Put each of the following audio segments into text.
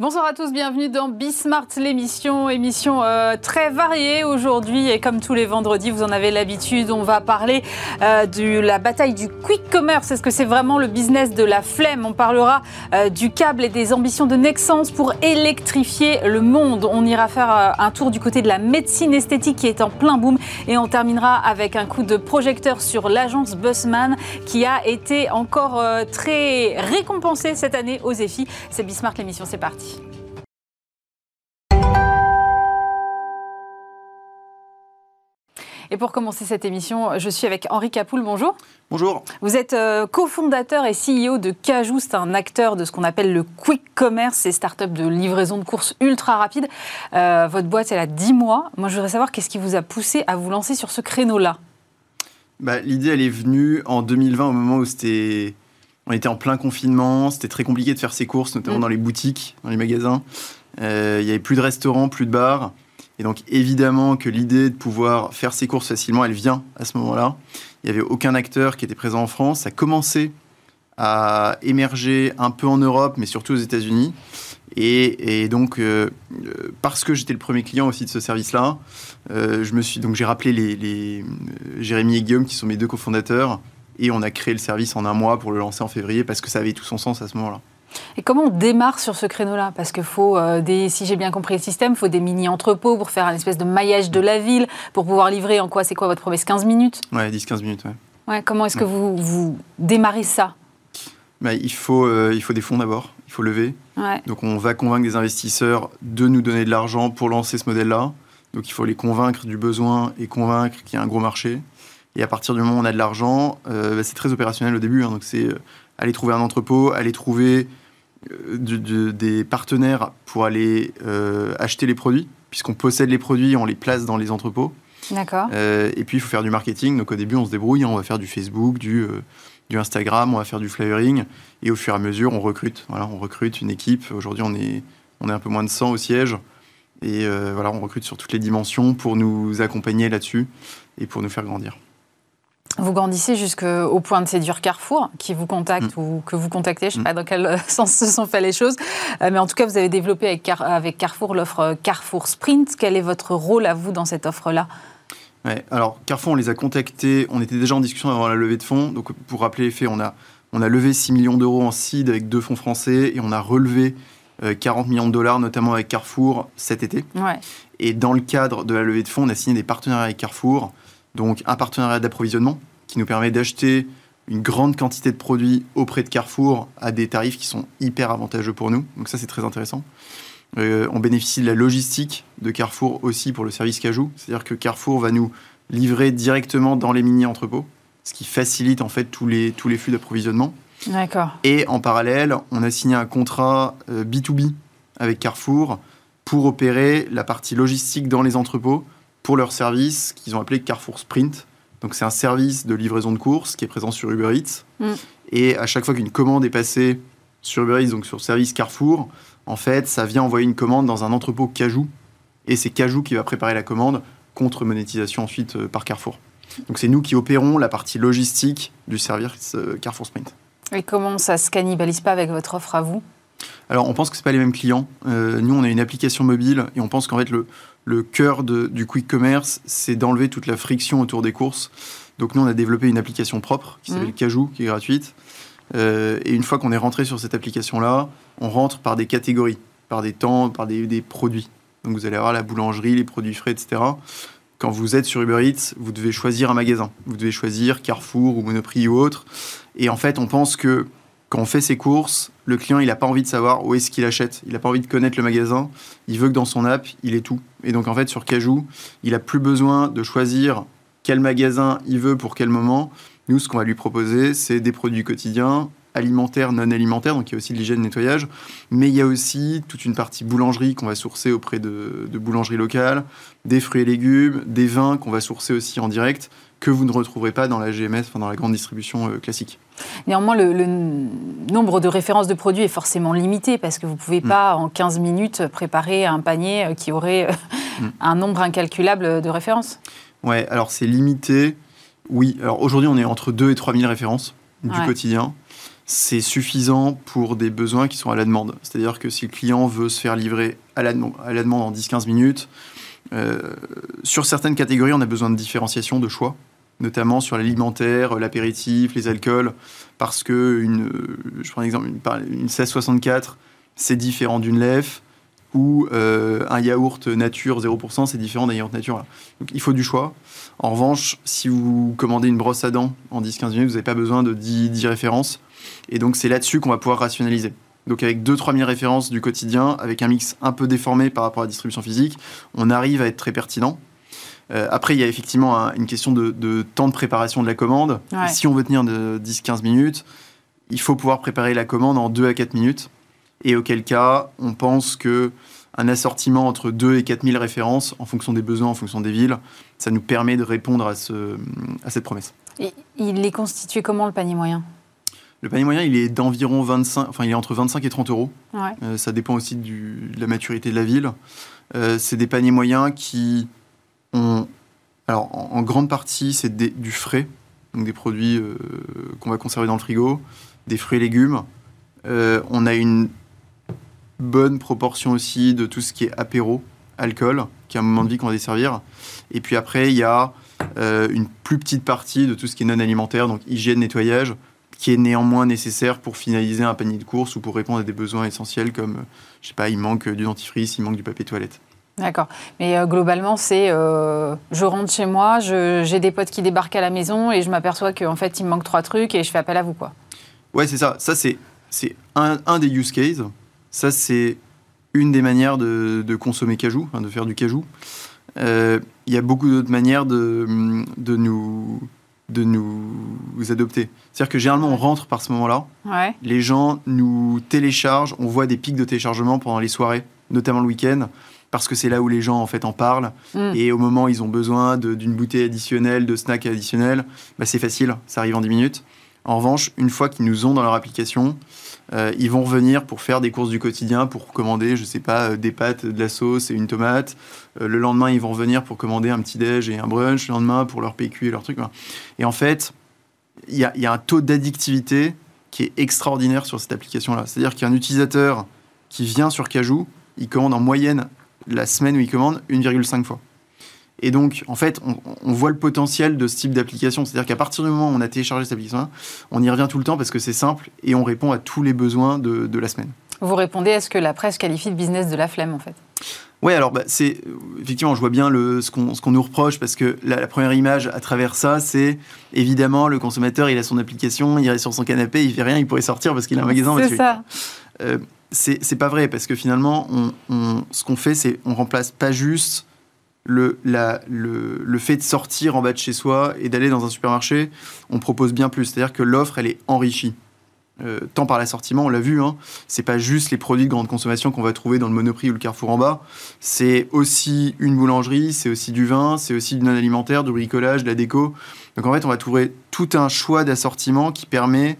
Bonsoir à tous, bienvenue dans Bismart, l'émission, émission euh, très variée aujourd'hui et comme tous les vendredis, vous en avez l'habitude, on va parler euh, de la bataille du quick commerce. Est-ce que c'est vraiment le business de la flemme? On parlera euh, du câble et des ambitions de Nexens pour électrifier le monde. On ira faire un tour du côté de la médecine esthétique qui est en plein boom et on terminera avec un coup de projecteur sur l'agence Bussman qui a été encore très récompensée cette année aux EFI. C'est Bismart, l'émission, c'est parti. Et pour commencer cette émission, je suis avec Henri Capoul. Bonjour. Bonjour. Vous êtes euh, cofondateur et CEO de Cajou. C'est un acteur de ce qu'on appelle le quick commerce, c'est start-up de livraison de courses ultra rapide. Euh, votre boîte, elle a 10 mois. Moi, je voudrais savoir qu'est-ce qui vous a poussé à vous lancer sur ce créneau-là? Bah, L'idée, elle est venue en 2020, au moment où c'était on était en plein confinement, c'était très compliqué de faire ses courses, notamment mm. dans les boutiques, dans les magasins. Euh, il n'y avait plus de restaurants, plus de bars. Et donc évidemment que l'idée de pouvoir faire ses courses facilement, elle vient à ce moment-là. Il n'y avait aucun acteur qui était présent en France. Ça a commencé à émerger un peu en Europe, mais surtout aux États-Unis. Et, donc, euh, euh, parce que j'étais le premier client aussi de ce service-là, je me suis donc j'ai rappelé les Jérémy et Guillaume qui sont mes deux cofondateurs et on a créé le service en un mois pour le lancer en février parce que ça avait tout son sens à ce moment-là. Et comment on démarre sur ce créneau-là Parce que faut, euh, des, si j'ai bien compris le système, il faut des mini-entrepôts pour faire un espèce de maillage de la ville, pour pouvoir livrer en quoi C'est quoi votre promesse 15 minutes Ouais, 10-15 minutes, ouais. ouais comment est-ce que vous, vous démarrez ça bah, il, faut, euh, il faut des fonds d'abord, il faut lever. Donc on va convaincre des investisseurs de nous donner de l'argent pour lancer ce modèle-là. Donc il faut les convaincre du besoin et convaincre qu'il y a un gros marché. Et à partir du moment où on a de l'argent, euh, bah, c'est très opérationnel au début. Hein. donc c'est euh, aller trouver un entrepôt, aller trouver euh, des partenaires pour aller acheter les produits, puisqu'on possède les produits, on les place dans les entrepôts. D'accord. et puis il faut faire du marketing. Donc au début, on se débrouille, hein. on va faire du Facebook, du, du Instagram, on va faire du flyering. Et au fur et à mesure, on recrute. Voilà, on recrute une équipe. Aujourd'hui, on est, on est un peu moins de 100 au siège. Et voilà, on recrute sur toutes les dimensions pour nous accompagner là-dessus et pour nous faire grandir. Vous grandissez jusqu'au point de séduire Carrefour, qui vous contacte mm. ou que vous contactez, je ne sais pas mm. dans quel sens se sont fait les choses, euh, mais en tout cas, vous avez développé avec, avec Carrefour l'offre Carrefour Sprint. Quel est votre rôle à vous dans cette offre-là? Ouais, Alors, Carrefour, on les a contactés, on était déjà en discussion avant la levée de fonds. Donc, pour rappeler les faits, on a, on a levé 6 millions d'euros en seed avec deux fonds français et on a relevé 40 euh, millions de dollars, notamment avec Carrefour, cet été. Ouais. Et dans le cadre de la levée de fonds, on a signé des partenariats avec Carrefour donc un partenariat d'approvisionnement qui nous permet d'acheter une grande quantité de produits auprès de Carrefour à des tarifs qui sont hyper avantageux pour nous. Donc ça, c'est très intéressant. Euh, on bénéficie de la logistique de Carrefour aussi pour le service Cajou. C'est-à-dire que Carrefour va nous livrer directement dans les mini-entrepôts, ce qui facilite en fait tous les, tous les flux d'approvisionnement. D'accord. Et en parallèle, on a signé un contrat B2B euh, avec Carrefour pour opérer la partie logistique dans les entrepôts pour leur service qu'ils ont appelé Carrefour Sprint. Donc c'est un service de livraison de courses qui est présent sur Uber Eats. Mm. Et à chaque fois qu'une commande est passée sur Uber Eats, donc sur le service Carrefour, en fait, ça vient envoyer une commande dans un entrepôt Cajou. Et c'est Cajou qui va préparer la commande contre monétisation ensuite euh, par Carrefour. Donc c'est nous qui opérons la partie logistique du service euh, Carrefour Sprint. Et comment ça se cannibalise pas avec votre offre à vous? Alors, on pense que ce pas les mêmes clients. Euh, nous, on a une application mobile et on pense qu'en fait, le, le cœur du quick commerce, c'est d'enlever toute la friction autour des courses. Donc, nous, on a développé une application propre qui s'appelle mmh. Cajou, qui est gratuite. Euh, et une fois qu'on est rentré sur cette application-là, on rentre par des catégories, par des temps, par des, des, produits. Donc, vous allez avoir la boulangerie, les produits frais, etc. Quand vous êtes sur Uber Eats, vous devez choisir un magasin. Vous devez choisir Carrefour ou Monoprix ou autre. Et en fait, on pense que quand on fait ses courses, le client, il n'a pas envie de savoir où est-ce qu'il achète. Il n'a pas envie de connaître le magasin. Il veut que dans son app, il ait tout. Et donc, en fait, sur Cajou, il n'a plus besoin de choisir quel magasin il veut pour quel moment. Nous, ce qu'on va lui proposer, c'est des produits quotidiens, alimentaires, non alimentaires, donc il y a aussi de l'hygiène, nettoyage, mais il y a aussi toute une partie boulangerie qu'on va sourcer auprès de, de boulangeries locales, des fruits et légumes, des vins qu'on va sourcer aussi en direct, que vous ne retrouverez pas dans la GMS, enfin dans la grande distribution euh, classique. Néanmoins, le, nombre de références de produits est forcément limité parce que vous ne pouvez mm. pas, en 15 minutes, préparer un panier euh, qui aurait euh, mm. un nombre incalculable de références. Ouais, alors c'est limité. Oui, alors aujourd'hui, on est entre 2 et 3 000 références du quotidien. c'est suffisant pour des besoins qui sont à la demande. C'est-à-dire que si le client veut se faire livrer à la, à la demande en 10-15 minutes, euh, sur certaines catégories, on a besoin de différenciation, de choix, notamment sur l'alimentaire, l'apéritif, les alcools, parce que une, je prends un exemple, une, une 1664, c'est différent d'une lèvre, ou euh, un yaourt nature 0%, c'est différent d'un yaourt nature. Donc il faut du choix. En revanche, si vous commandez une brosse à dents en 10-15 minutes, vous n'avez pas besoin de 10, 10 références. Et donc c'est là-dessus qu'on va pouvoir rationaliser. Donc avec 2-3 000 références du quotidien, avec un mix un peu déformé par rapport à la distribution physique, on arrive à être très pertinent. Euh, après, il y a effectivement une question de, temps de préparation de la commande. Si on veut tenir de 10-15 minutes, il faut pouvoir préparer la commande en 2 à 4 minutes. Et auquel cas, on pense que un assortiment entre 2 et 4 000 références, en fonction des besoins, en fonction des villes, ça nous permet de répondre à, ce, à cette promesse. Et il est constitué comment le panier moyen? Le panier moyen, il est d'environ 25, enfin il est entre 25 et 30 euros. Euh, ça dépend aussi du, de la maturité de la ville. Euh, c'est des paniers moyens qui alors en, grande partie, c'est du frais, donc des produits euh, qu'on va conserver dans le frigo, des fruits et légumes. on a une bonne proportion aussi de tout ce qui est apéro, alcool, qui est un moment de vie qu'on va desservir. Et puis après, il y a une plus petite partie de tout ce qui est non alimentaire, donc hygiène, nettoyage qui est néanmoins nécessaire pour finaliser un panier de courses ou pour répondre à des besoins essentiels comme, je sais pas, il manque du dentifrice, il manque du papier toilette. D'accord. Mais euh, globalement, c'est euh, je rentre chez moi, j'ai des potes qui débarquent à la maison et je m'aperçois qu'en fait, il me manque trois trucs et je fais appel à vous, quoi. Ouais, c'est ça. Ça, c'est un, un, des use cases. Ça, c'est une des manières de, de consommer cajou, de faire du cajou. Euh, il y a beaucoup d'autres manières de, de nous de nous adopter. C'est-à-dire que généralement, on rentre par ce moment-là. Les gens nous téléchargent, on voit des pics de téléchargement pendant les soirées, notamment le week-end, parce que c'est là où les gens en fait en parlent. Mm. Et au moment où ils ont besoin d'une bouteille additionnelle, de snacks additionnels, bah, c'est facile, ça arrive en 10 minutes. En revanche, une fois qu'ils nous ont dans leur application, euh, ils vont revenir pour faire des courses du quotidien, pour commander, je sais pas, euh, des pâtes, de la sauce et une tomate. Euh, le lendemain, ils vont revenir pour commander un petit déj et un brunch. Le lendemain, pour leur PQ et leur truc. Et en fait, il y a, un taux d'addictivité qui est extraordinaire sur cette application-là. C'est-à-dire qu'un utilisateur qui vient sur Cajou, il commande en moyenne la semaine où il commande 1,5 fois. Et donc, en fait, on, voit le potentiel de ce type d'application. C'est-à-dire qu'à partir du moment où on a téléchargé cette application, on y revient tout le temps parce que c'est simple et on répond à tous les besoins de, la semaine. Vous répondez à ce que la presse qualifie de business de la flemme, en fait oui, alors bah, c'est effectivement, je vois bien le, ce qu'on nous reproche parce que la, première image à travers ça, c'est évidemment le consommateur, il a son application, il est sur son canapé, il fait rien, il pourrait sortir parce qu'il a un magasin. C'est ça. Euh, c'est pas vrai parce que finalement, ce qu'on fait, c'est on remplace pas juste le, le, fait de sortir en bas de chez soi et d'aller dans un supermarché, on propose bien plus. C'est-à-dire que l'offre, elle est enrichie. Euh, tant par l'assortiment, on l'a vu, hein, c'est pas juste les produits de grande consommation qu'on va trouver dans le Monoprix ou le Carrefour en bas, c'est aussi une boulangerie, c'est aussi du vin, c'est aussi du non-alimentaire, du bricolage, de la déco. Donc en fait, on va trouver tout un choix d'assortiment qui permet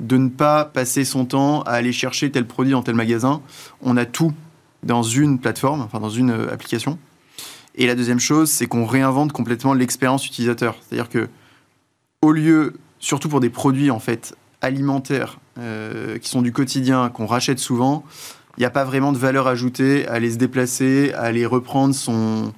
de ne pas passer son temps à aller chercher tel produit dans tel magasin. On a tout dans une plateforme, enfin dans une euh, application. Et la deuxième chose, c'est qu'on réinvente complètement l'expérience utilisateur. C'est-à-dire que, au lieu, surtout pour des produits en fait alimentaires euh, qui sont du quotidien, qu'on rachète souvent, il n'y a pas vraiment de valeur ajoutée à aller se déplacer, à aller reprendre son,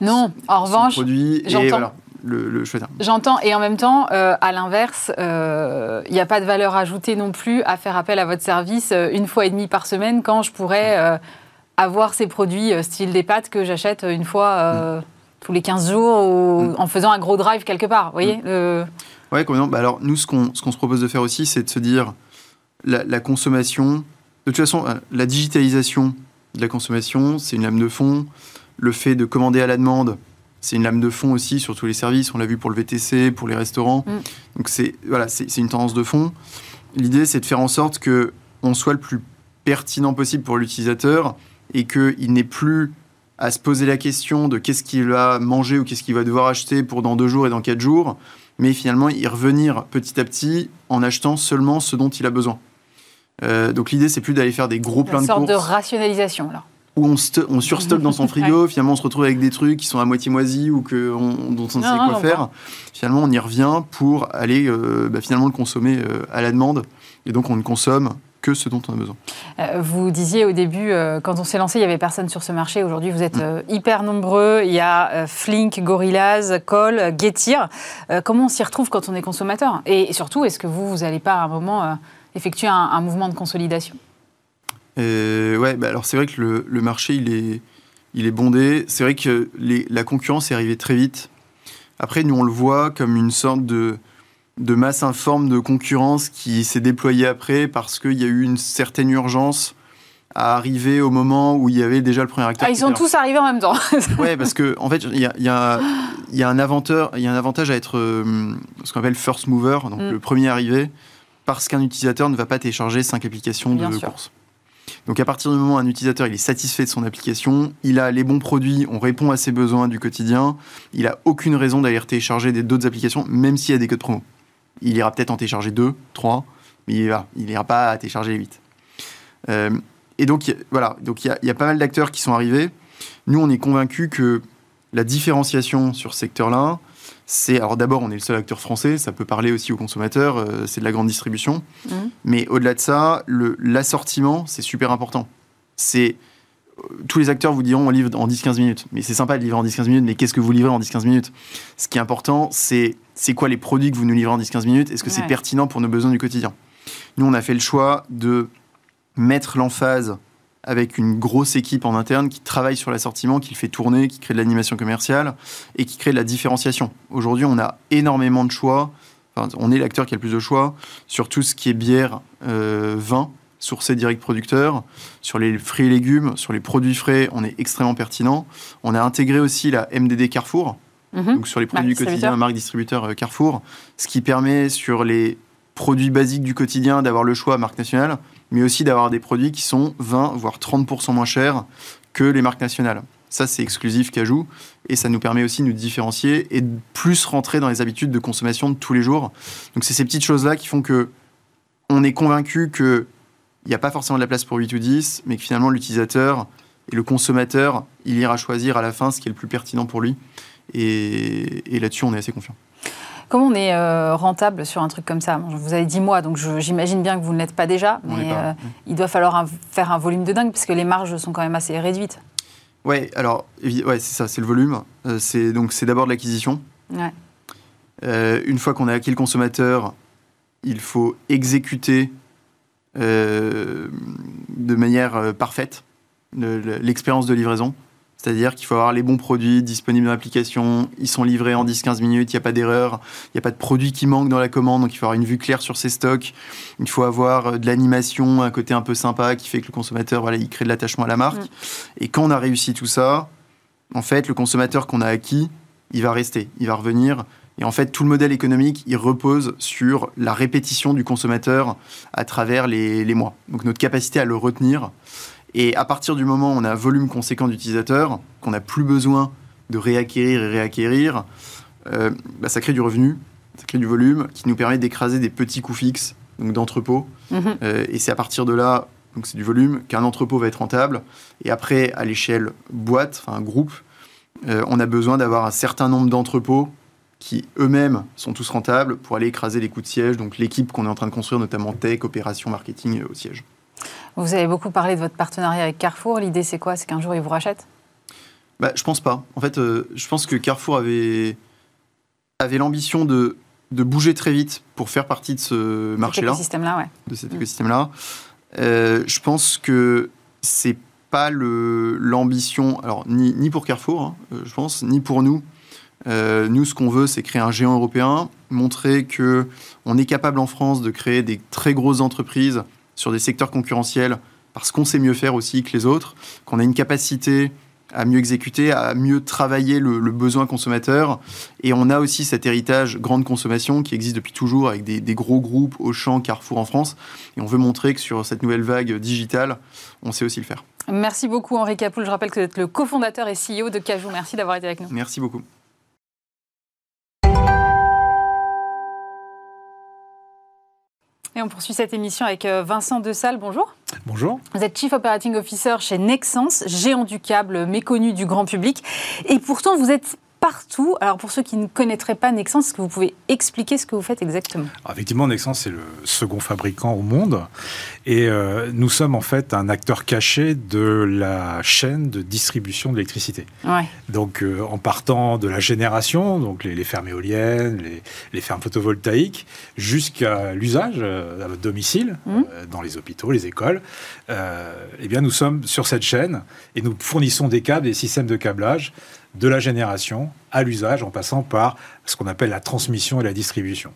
non, en revanche, produit et voilà, le, le J'entends, et en même temps, euh, à l'inverse, euh, il n'y a pas de valeur ajoutée non plus à faire appel à votre service une fois et demie par semaine quand je pourrais avoir ces produits euh, style des pâtes que j'achète une fois euh, mm. tous les 15 jours ou mm. en faisant un gros drive quelque part. Vous voyez mm. Oui, bah alors nous, ce qu'on se propose de faire aussi, c'est de se dire la, consommation. De toute façon, euh, la digitalisation de la consommation, c'est une lame de fond. Le fait de commander à la demande, c'est une lame de fond aussi sur tous les services. On l'a vu pour le VTC, pour les restaurants. Donc c'est voilà, c'est une tendance de fond. L'idée, c'est de faire en sorte que on soit le plus pertinent possible pour l'utilisateur et qu'il n'ait plus à se poser la question de qu'est-ce qu'il va manger ou qu'est-ce qu'il va devoir acheter pour dans deux jours et dans quatre jours, mais finalement y revenir petit à petit en achetant seulement ce dont il a besoin. Euh, donc l'idée, c'est plus d'aller faire des gros pleins de courses. Une sorte de rationalisation, là. Où on, on surstocke dans son frigo, finalement on se retrouve avec des trucs qui sont à moitié moisis ou que dont on ne sait quoi faire. Finalement, on y revient pour aller euh, bah, finalement le consommer euh, à la demande. Et donc on ne consomme que ce dont on a besoin. Euh, vous disiez au début, quand on s'est lancé, il n'y avait personne sur ce marché. Aujourd'hui, vous êtes mm. hyper nombreux. Il y a Flink, Gorillaz, Call, Getir. comment on s'y retrouve quand on est consommateur? Et surtout, est-ce que vous, vous n'allez pas à un moment effectuer un mouvement de consolidation? Ouais, bah alors c'est vrai que le, le, marché, il est, il est bondé. C'est vrai que les, la concurrence est arrivée très vite. Après, nous, on le voit comme une sorte de, de masse informe de concurrence qui s'est déployée après parce qu'il y a eu une certaine urgence à arriver au moment où il y avait déjà le premier acteur. Ah, ils sont tous arrivés en même temps. ouais, parce que en fait, il y a, y, a, y a, un avantage, il y a un avantage à être euh, ce qu'on appelle first mover, donc mm. le premier arrivé, parce qu'un utilisateur ne va pas télécharger cinq applications de course. Donc à partir du moment où un utilisateur il est satisfait de son application, il a les bons produits, on répond à ses besoins du quotidien, il n'a aucune raison d'aller télécharger d'autres applications, même s'il y a des codes promo. Il ira peut-être en télécharger deux, trois, mais il n'ira il ira pas à télécharger les huit. Euh, et donc voilà, donc il y, a pas mal d'acteurs qui sont arrivés. Nous, on est convaincus que la différenciation sur ce secteur-là, c'est alors d'abord on est le seul acteur français, ça peut parler aussi aux consommateurs, euh, c'est de la grande distribution, mmh. mais au-delà de ça, l'assortiment c'est super important. C'est euh, tous les acteurs vous diront on livre en 10-15 minutes, mais c'est sympa de livrer en 10-15 minutes, mais qu'est-ce que vous livrez en 10-15 minutes? Ce qui est important, c'est c'est quoi les produits que vous nous livrez en 10-15 minutes? Est-ce que c'est pertinent pour nos besoins du quotidien? Nous, on a fait le choix de mettre l'emphase avec une grosse équipe en interne qui travaille sur l'assortiment, qui le fait tourner, qui crée de l'animation commerciale et qui crée de la différenciation. Aujourd'hui, on a énormément de choix. on est l'acteur qui a le plus de choix sur tout ce qui est bière, euh, vin, sourcé direct producteur, sur les fruits et légumes, sur les produits frais, on est extrêmement pertinent. On a intégré aussi la MDD Carrefour, mhm. donc sur les produits quotidiens, marque distributeur euh, Carrefour, ce qui permet sur les produits basiques du quotidien d'avoir le choix marque nationale, mais aussi d'avoir des produits qui sont 20 voire 30% moins chers que les marques nationales. Ça, c'est exclusif Cajou et ça nous permet aussi de nous différencier et de plus rentrer dans les habitudes de consommation de tous les jours. Donc, c'est ces petites choses-là qui font que on est convaincu qu'il n'y a pas forcément de la place pour 8 ou 10, mais que finalement, l'utilisateur et le consommateur, il ira choisir à la fin ce qui est le plus pertinent pour lui. Et, et là-dessus, on est assez confiant. Comment on est euh, rentable sur un truc comme ça? Vous avez dit moi, donc j'imagine bien que vous ne l'êtes pas déjà, mais euh, il doit falloir faire un volume de dingue, parce que les marges sont quand même assez réduites. Ouais, alors, ouais, c'est ça, c'est le volume. Euh, c'est donc c'est d'abord de l'acquisition. une fois qu'on a acquis le consommateur, il faut exécuter de manière parfaite l'expérience de livraison. C'est-à-dire qu'il faut avoir les bons produits disponibles dans l'application, ils sont livrés en 10-15 minutes, il n'y a pas d'erreur, il n'y a pas de produit qui manque dans la commande, donc il faut avoir une vue claire sur ses stocks, il faut avoir euh, de l'animation, un côté un peu sympa qui fait que le consommateur, voilà, il crée de l'attachement à la marque. Et quand on a réussi tout ça, en fait, le consommateur qu'on a acquis, il va rester, il va revenir. Et en fait, tout le modèle économique, il repose sur la répétition du consommateur à travers les, les mois. Donc notre capacité à le retenir. Et à partir du moment où on a un volume conséquent d'utilisateurs, qu'on n'a plus besoin de réacquérir et réacquérir, euh, bah, ça crée du revenu, ça crée du volume qui nous permet d'écraser des petits coûts fixes, donc d'entrepôt. Mhm. Euh, et c'est à partir de là, donc c'est du volume, qu'un entrepôt va être rentable. Et après, à l'échelle boîte, enfin groupe, euh, on a besoin d'avoir un certain nombre d'entrepôts qui eux-mêmes sont tous rentables pour aller écraser les coûts de siège, donc l'équipe qu'on est en train de construire, notamment tech, opération, marketing au siège. Vous avez beaucoup parlé de votre partenariat avec Carrefour. L'idée, c'est quoi? C'est qu'un jour, ils vous rachètent? Bah, Je pense pas. En fait, euh, je pense que Carrefour avait, avait l'ambition de, de bouger très vite pour faire partie de ce marché-là. Ouais. De cet mm. écosystème-là. Euh, je pense que c'est pas l'ambition, alors ni, ni, pour Carrefour, hein, euh, je pense, ni pour nous. nous, ce qu'on veut, c'est créer un géant européen, montrer que on est capable en France de créer des très grosses entreprises sur des secteurs concurrentiels parce qu'on sait mieux faire aussi que les autres, qu'on a une capacité à mieux exécuter, à mieux travailler le, besoin consommateur. Et on a aussi cet héritage grande consommation qui existe depuis toujours avec des, gros groupes Auchan, Carrefour en France. Et on veut montrer que sur cette nouvelle vague digitale, on sait aussi le faire. Merci beaucoup Henri Capoul. Je rappelle que vous êtes le cofondateur et CEO de Cajou. Merci d'avoir été avec nous. Merci beaucoup. Et on poursuit cette émission avec euh, Vincent Dessalle. Bonjour. Bonjour. Vous êtes Chief Operating Officer chez Nexens, géant du câble méconnu du grand public. Et pourtant, vous êtes partout. Alors pour ceux qui ne connaîtraient pas Nexens, est-ce que vous pouvez expliquer ce que vous faites exactement? Effectivement, Nexens c'est le second fabricant au monde et euh, nous sommes en fait un acteur caché de la chaîne de distribution de l'électricité. Ouais. Donc euh, en partant de la génération, donc les, fermes éoliennes, les, fermes photovoltaïques, jusqu'à l'usage euh, à votre domicile, mmh. dans les hôpitaux, les écoles, eh bien nous sommes sur cette chaîne et nous fournissons des câbles, des systèmes de câblage de la génération à l'usage en passant par ce qu'on appelle la transmission et la distribution.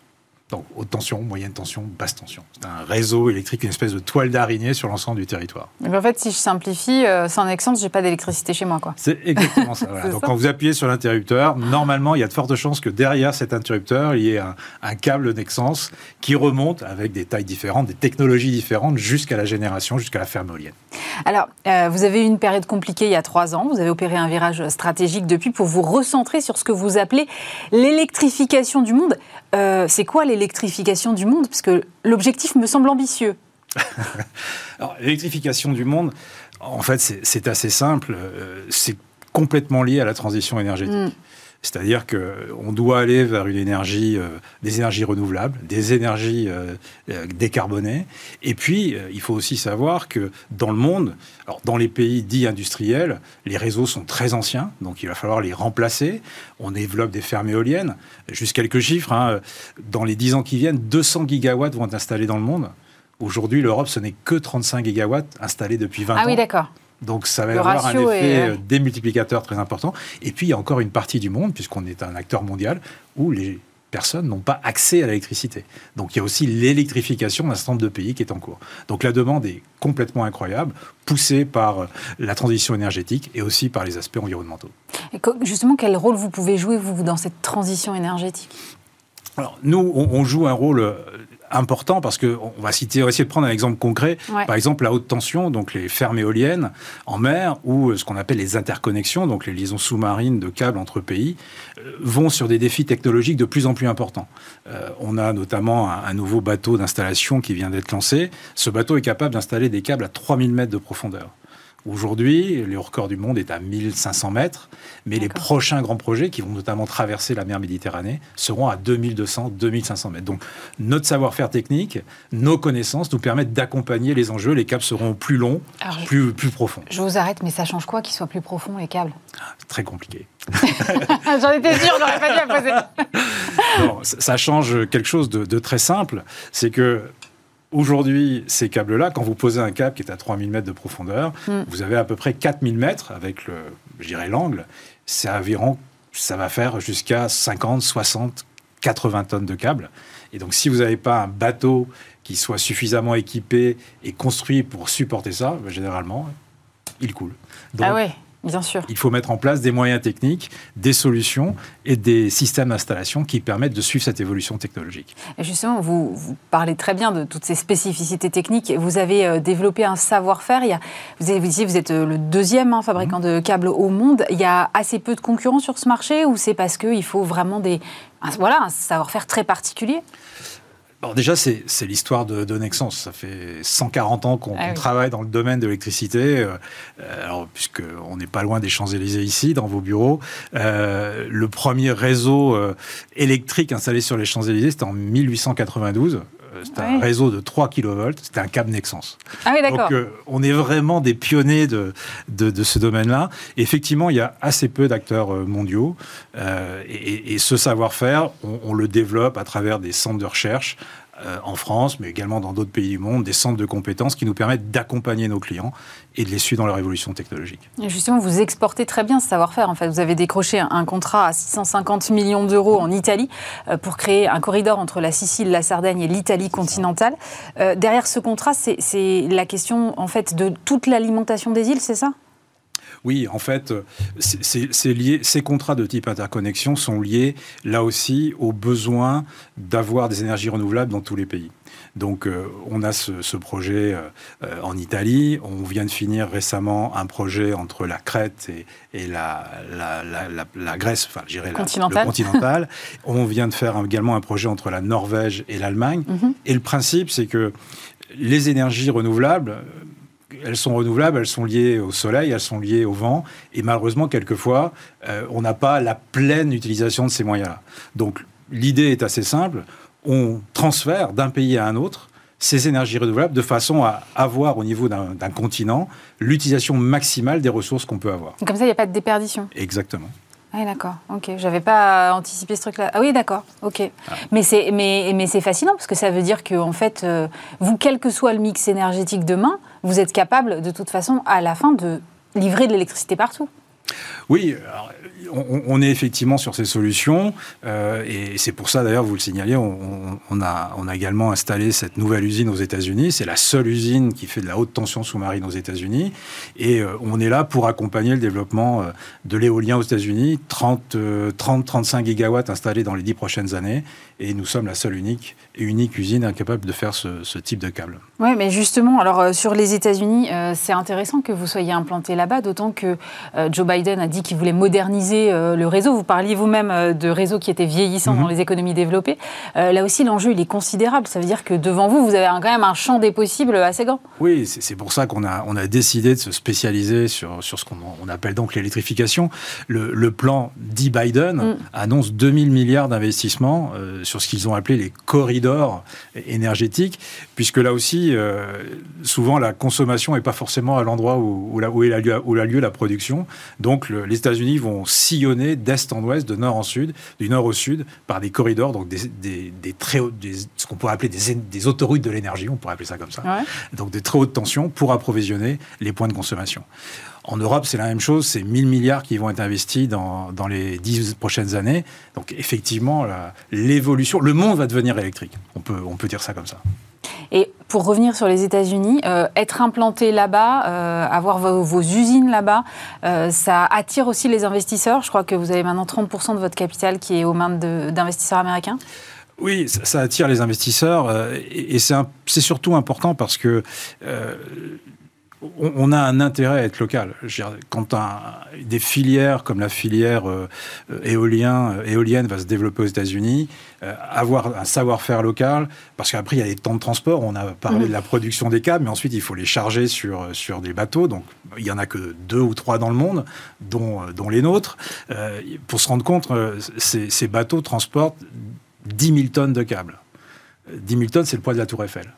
Donc haute tension, moyenne tension, basse tension. C'est un réseau électrique, une espèce de toile d'araignée sur l'ensemble du territoire. en fait, si je simplifie, euh, sans Nexence, j'ai pas d'électricité chez moi. quoi. C'est exactement ça. Donc quand vous appuyez sur l'interrupteur, normalement, il y a de fortes chances que derrière cet interrupteur, il y ait un, câble Nexence qui remonte avec des tailles différentes, des technologies différentes, jusqu'à la génération, jusqu'à la ferme éolienne. Alors, euh, vous avez eu une période compliquée il y a trois ans. Vous avez opéré un virage stratégique depuis pour vous recentrer sur ce que vous appelez l'électrification du monde. Euh, c'est quoi l'électrification du monde Parce que l'objectif me semble ambitieux. l'électrification du monde, en fait, c'est assez simple. Euh, c'est complètement lié à la transition énergétique. Mm. C'est-à-dire qu'on doit aller vers une énergie, euh, des énergies renouvelables, des énergies euh, euh, décarbonées. Et puis, il faut aussi savoir que dans le monde, alors dans les pays dits industriels, les réseaux sont très anciens, donc il va falloir les remplacer. On développe des fermes éoliennes. Juste quelques chiffres. Hein. Dans les 10 ans qui viennent, 200 gigawatts vont être installés dans le monde. Aujourd'hui, l'Europe, ce n'est que 35 gigawatts installés depuis 20 ans. Ah oui, d'accord. Donc ça va avoir un effet euh, démultiplicateur très important. Et puis il y a encore une partie du monde, puisqu'on est un acteur mondial, où les personnes n'ont pas accès à l'électricité. Donc il y a aussi l'électrification d'un certain nombre de pays qui est en cours. Donc la demande est complètement incroyable, poussée par euh, la transition énergétique et aussi par les aspects environnementaux. Et justement, quel rôle vous pouvez jouer, vous, dans cette transition énergétique? Alors, nous, on, joue un rôle euh, important parce que on va citer, on va essayer de prendre un exemple concret. Par exemple, la haute tension, donc les fermes éoliennes en mer ou euh, ce qu'on appelle les interconnexions, donc les liaisons sous-marines de câbles entre pays, euh, vont sur des défis technologiques de plus en plus importants. Euh, on a notamment un, nouveau bateau d'installation qui vient d'être lancé. Ce bateau est capable d'installer des câbles à 3000 mètres de profondeur. Aujourd'hui, le record du monde est à 1500 mètres, mais les prochains grands projets, qui vont notamment traverser la mer Méditerranée, seront à 2200, 2500 mètres. Donc notre savoir-faire technique, nos connaissances nous permettent d'accompagner les enjeux. Les câbles seront plus longs, plus, plus profonds. Je vous arrête, mais ça change quoi qu'ils soient plus profonds, les câbles? Très compliqué. J'en étais sûr, j'aurais pas dû la poser. ça change quelque chose de, de très simple, c'est que Aujourd'hui, ces câbles-là, quand vous posez un câble qui est à 3000 mètres de profondeur, hmm. vous avez à peu près 4000 mètres avec le, je dirais, l'angle. C'est environ, ça va faire jusqu'à 50, 60, 80 tonnes de câbles. Et donc, si vous n'avez pas un bateau qui soit suffisamment équipé et construit pour supporter ça, généralement, il coule. ah ouais Bien sûr. Il faut mettre en place des moyens techniques, des solutions et des systèmes d'installation qui permettent de suivre cette évolution technologique. Et justement, vous, parlez très bien de toutes ces spécificités techniques. Vous avez euh, développé un savoir-faire. Vous, avez, vous, vous êtes euh, le deuxième hein, fabricant de câbles au monde. Il y a assez peu de concurrents sur ce marché ou c'est parce qu'il faut vraiment des, voilà, un savoir-faire très particulier? Alors déjà, c'est l'histoire de, de. Ça fait 140 ans qu'on ah travaille dans le domaine de l'électricité. Euh, alors, puisqu'on n'est pas loin des Champs-Élysées ici, dans vos bureaux, euh, le premier réseau euh, électrique installé sur les Champs-Élysées, c'était en 1892. C'est un réseau de 3 kV, c'était un câble Nexens. Ah oui, d'accord. Donc, on est vraiment des pionniers de, de, ce domaine-là. Effectivement, il y a assez peu d'acteurs mondiaux. et, ce savoir-faire, on, on, le développe à travers des centres de recherche, euh, en France, mais également dans d'autres pays du monde, des centres de compétences qui nous permettent d'accompagner nos clients et de les suivre dans leur évolution technologique. Justement, vous exportez très bien ce savoir-faire. En fait, vous avez décroché un contrat à 650 millions d'euros en Italie euh, pour créer un corridor entre la Sicile, la Sardaigne et l'Italie continentale. Euh, derrière ce contrat, c'est la question en fait de toute l'alimentation des îles, c'est ça? Oui, en fait, c'est lié, ces contrats de type interconnexion sont liés là aussi au besoin d'avoir des énergies renouvelables dans tous les pays. Donc euh, on a ce, projet euh, euh, en Italie, on vient de finir récemment un projet entre la Crète et, la, la, Grèce, enfin je dirais le continental. on vient de faire également un projet entre la Norvège et l'Allemagne. Mhm. Et le principe, c'est que les énergies renouvelables, elles sont renouvelables, elles sont liées au soleil, elles sont liées au vent, et malheureusement, quelquefois, on n'a pas la pleine utilisation de ces moyens-là. Donc, l'idée est assez simple, on transfère d'un pays à un autre ces énergies renouvelables de façon à avoir au niveau d'un continent l'utilisation maximale des ressources qu'on peut avoir. Comme ça, il n'y a pas de déperdition. Exactement. Ah, d'accord, ok. J'avais pas anticipé ce truc-là. Ah oui, d'accord, ok. Ah. Mais c'est mais, mais c'est fascinant parce que ça veut dire que en fait, euh, vous, quel que soit le mix énergétique demain, vous êtes capable de toute façon à la fin de livrer de l'électricité partout. Oui, on, est effectivement sur ces solutions, euh, et c'est pour ça d'ailleurs, vous le signalez, on, a, également installé cette nouvelle usine aux États-Unis. C'est la seule usine qui fait de la haute tension sous-marine aux États-Unis, et euh, on est là pour accompagner le développement euh, de l'éolien aux États-Unis, 30-35 gigawatts installés dans les 10 prochaines années, et nous sommes la seule unique et unique usine incapable de faire ce, type de câble. Oui, mais justement, alors sur les États-Unis, c'est intéressant que vous soyez implanté là-bas, d'autant que Joe Biden a dit qu'il voulait moderniser euh, le réseau. Vous parliez vous-même euh, de réseaux qui étaient vieillissants dans mhm. les économies développées. Euh, là aussi, l'enjeu, il est considérable. Ça veut dire que devant vous, vous avez quand même un champ des possibles assez grand. Oui, c'est pour ça qu'on a, on a décidé de se spécialiser sur, sur ce qu'on appelle donc l'électrification. Le, plan dit Biden mm. annonce 2000 milliards d'investissements sur ce qu'ils ont appelé les corridors énergétiques, puisque là aussi, souvent, la consommation n'est pas forcément à l'endroit où, où, où, a lieu la production. Donc les États-Unis vont sillonner d'est en ouest, de nord en sud, du nord au sud, par des corridors, donc des, des, très ce qu'on pourrait appeler des, des autoroutes de l'énergie, on pourrait appeler ça comme ça. Donc des très hautes tensions pour approvisionner les points de consommation. En Europe, c'est la même chose, c'est 1000 milliards qui vont être investis dans, dans les 10 prochaines années. Donc effectivement, l'évolution, le monde va devenir électrique. On peut, on peut dire ça comme ça. Et pour revenir sur les États-Unis, euh, être implanté là-bas, euh, avoir vos, usines là-bas, euh, ça attire aussi les investisseurs. Je crois que vous avez maintenant 30% de votre capital qui est aux mains d'investisseurs américains. Oui, ça, attire les investisseurs et, c'est surtout important parce que on, a un intérêt à être local. quand des filières comme la filière euh, éolien, euh, éolienne va se développer aux États-Unis, euh, avoir un savoir-faire local, parce qu'après il y a des temps de transport. On a parlé mmh. de la production des câbles, mais ensuite il faut les charger sur, sur des bateaux. Donc il y en a que deux ou trois dans le monde, dont, dont les nôtres. pour se rendre compte, ces, ces bateaux transportent 10 000 tonnes de câbles. 10 000 tonnes, c'est le poids de la Tour Eiffel.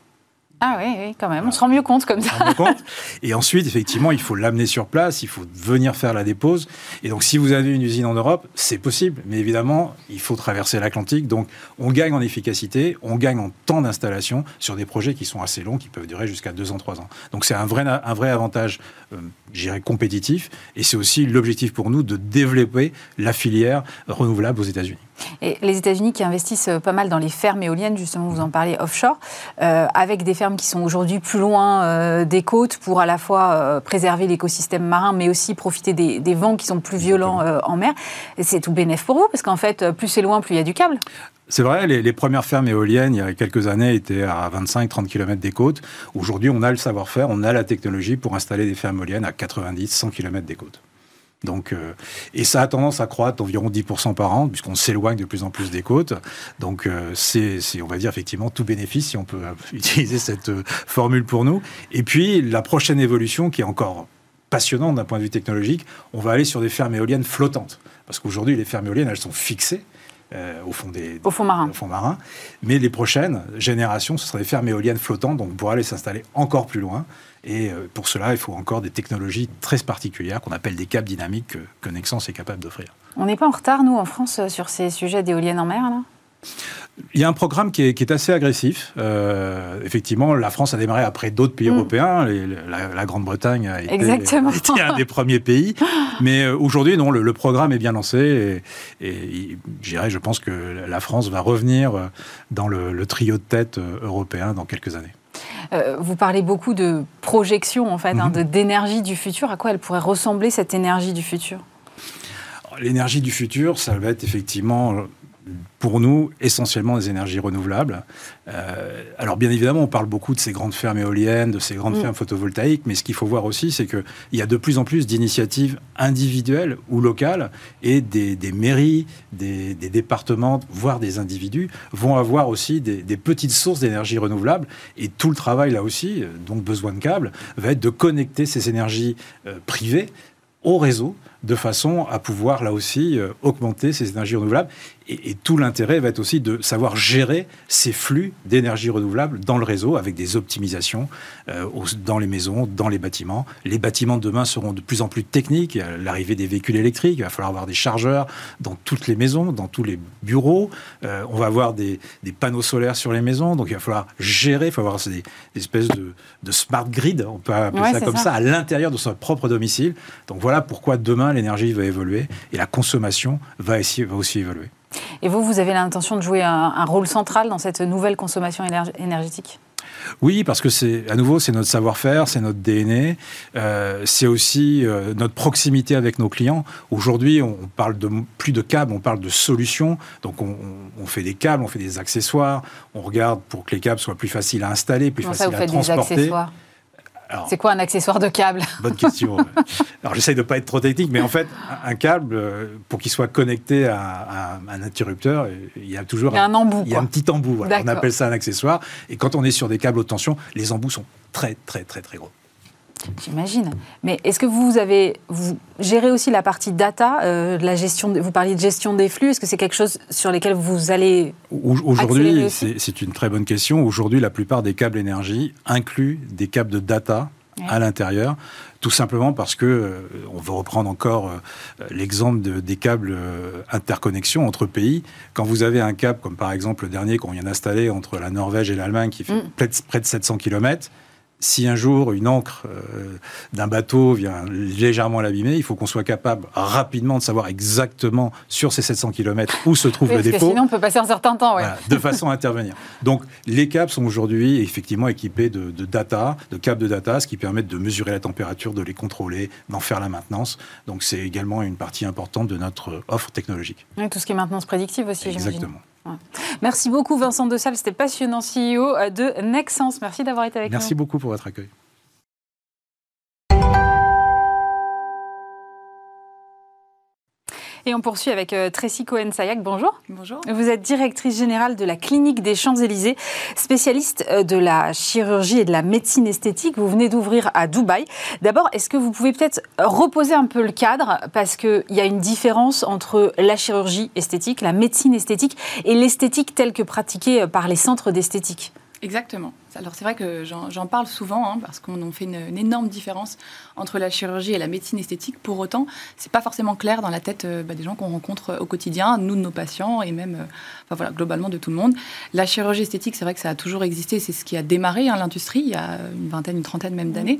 Ah oui, oui, quand même. On se rend mieux compte comme ça. Compte. Et ensuite, effectivement, il faut l'amener sur place, il faut venir faire la dépose. Et donc, si vous avez une usine en Europe, c'est possible. Mais évidemment, il faut traverser l'Atlantique. Donc, on gagne en efficacité, on gagne en temps d'installation sur des projets qui sont assez longs, qui peuvent durer jusqu'à deux ans, trois ans. Donc, c'est un vrai, un vrai avantage, euh, j'irais, compétitif. Et c'est aussi l'objectif pour nous de développer la filière renouvelable aux États-Unis. Et les États-Unis qui investissent euh, pas mal dans les fermes éoliennes, justement, vous en parlez offshore, euh, avec des fermes qui sont aujourd'hui plus loin euh, des côtes pour à la fois préserver l'écosystème marin, mais aussi profiter des, vents qui sont plus violents en mer. C'est tout bénéf pour vous, parce qu'en fait, plus c'est loin, plus il y a du câble. C'est vrai, les, premières fermes éoliennes, il y a quelques années, étaient à 25-30 km des côtes. Aujourd'hui, on a le savoir-faire, on a la technologie pour installer des fermes éoliennes à 90-100 km des côtes. Donc, euh, et ça a tendance à croître d'environ 10% par an, puisqu'on s'éloigne de plus en plus des côtes. Donc, euh, c'est, on va dire, effectivement, tout bénéfice, si on peut utiliser cette euh, formule pour nous. Et puis, la prochaine évolution, qui est encore passionnante d'un point de vue technologique, on va aller sur des fermes éoliennes flottantes. Parce qu'aujourd'hui, les fermes éoliennes, elles sont fixées. Au fond des au fond marin. Au fond marin. Mais les prochaines générations, ce sera des fermes éoliennes flottantes, donc on pourra aller s'installer encore plus loin. Et euh, pour cela, il faut encore des technologies très particulières qu'on appelle des câbles dynamiques que, Nexans est capable d'offrir. On n'est pas en retard, nous, en France, euh, sur ces sujets d'éoliennes en mer, là? Il y a un programme qui est, assez agressif. Euh, effectivement, la France a démarré après d'autres pays mm. européens. la, Grande-Bretagne a été, un des premiers pays. Mais aujourd'hui, non, le, programme est bien lancé. Et, et je pense que la France va revenir dans le trio de tête européen dans quelques années. Euh, vous parlez beaucoup de projection en fait hein, mhm. d'énergie du futur. À quoi elle pourrait ressembler cette énergie du futur? L'énergie du futur, ça va être effectivement pour nous, essentiellement des énergies renouvelables. Euh, alors bien évidemment, on parle beaucoup de ces grandes fermes éoliennes, de ces grandes mm. fermes photovoltaïques, mais ce qu'il faut voir aussi, c'est qu'il y a de plus en plus d'initiatives individuelles ou locales, et des, mairies, des, départements, voire des individus, vont avoir aussi des, petites sources d'énergie renouvelable, et tout le travail là aussi, donc besoin de câbles, va être de connecter ces énergies euh, privées au réseau de façon à pouvoir là aussi euh, augmenter ces énergies renouvelables et, tout l'intérêt va être aussi de savoir gérer ces flux d'énergie renouvelable dans le réseau avec des optimisations euh, dans les maisons, dans les bâtiments. Les bâtiments de demain seront de plus en plus techniques. L'arrivée des véhicules électriques, il va falloir avoir des chargeurs dans toutes les maisons, dans tous les bureaux. Euh, on va avoir des, panneaux solaires sur les maisons, donc il va falloir gérer, il faut avoir des, espèces de, smart grid, on peut appeler ça comme ça, à l'intérieur de son propre domicile. Donc voilà pourquoi demain l'énergie va évoluer et la consommation va aussi évoluer. Et vous, vous avez l'intention de jouer un, rôle central dans cette nouvelle consommation énergétique? Oui, parce que c'est à nouveau c'est notre savoir-faire, c'est notre DNA, euh, c'est aussi euh, notre proximité avec nos clients. Aujourd'hui, on parle de plus de câbles, on parle de solutions. Donc on, fait des câbles, on fait des accessoires, on regarde pour que les câbles soient plus faciles à installer, plus faciles à transporter. C'est quoi un accessoire de câble? Bonne question. Alors j'essaye de ne pas être trop technique, mais en fait, un câble, euh, pour qu'il soit connecté à, un interrupteur, il y a toujours un, embout. Il y a un petit embout. On appelle ça un accessoire. Et quand on est sur des câbles haute tension, les embouts sont très, très, très, très gros. J'imagine. Mais est-ce que vous avez vous gérez aussi la partie data, euh, la gestion Vous parliez de gestion des flux. Est-ce que c'est quelque chose sur lesquels vous allez Aujourd'hui, c'est une très bonne question. Aujourd'hui, la plupart des câbles énergie incluent des câbles de data à l'intérieur, tout simplement parce que euh, on veut reprendre encore euh, l'exemple des câbles interconnexion entre pays. Quand vous avez un câble comme par exemple le dernier qu'on vient d'installer entre la Norvège et l'Allemagne qui fait mm. près de 700 km, si un jour une encre euh, d'un bateau vient légèrement l'abîmer, il faut qu'on soit capable rapidement de savoir exactement sur ces 700 km où se trouve le dépôt. sinon, on peut passer un certain temps. de façon à intervenir. Donc, les câbles sont aujourd'hui effectivement équipés de, data, de câbles de data, ce qui permet de mesurer la température, de les contrôler, d'en faire la maintenance. Donc, c'est également une partie importante de notre offre technologique. tout ce qui est maintenance prédictive aussi, j'imagine. Exactement. Merci beaucoup Vincent De Salle, c'était passionnant CEO de Nexence. Merci d'avoir été avec nous. Merci beaucoup pour votre accueil. Et on poursuit avec euh, Tracy Cohen-Sayac. Bonjour. Bonjour. Vous êtes directrice générale de la clinique des Champs-Élysées, spécialiste euh, de la chirurgie et de la médecine esthétique. Vous venez d'ouvrir à Dubaï. D'abord, est-ce que vous pouvez peut-être reposer un peu le cadre? Parce qu'il y a une différence entre la chirurgie esthétique, la médecine esthétique et l'esthétique telle que pratiquée euh, par les centres d'esthétique. Exactement. Alors c'est vrai que j'en parle souvent hein, parce qu'on fait une, énorme différence entre la chirurgie et la médecine esthétique. Pour autant, c'est pas forcément clair dans la tête euh, bah, des gens qu'on rencontre au quotidien, nous de nos patients et même, euh, voilà, globalement de tout le monde. La chirurgie esthétique, c'est vrai que ça a toujours existé. C'est ce qui a démarré hein, l'industrie il y a une vingtaine, une trentaine même d'années.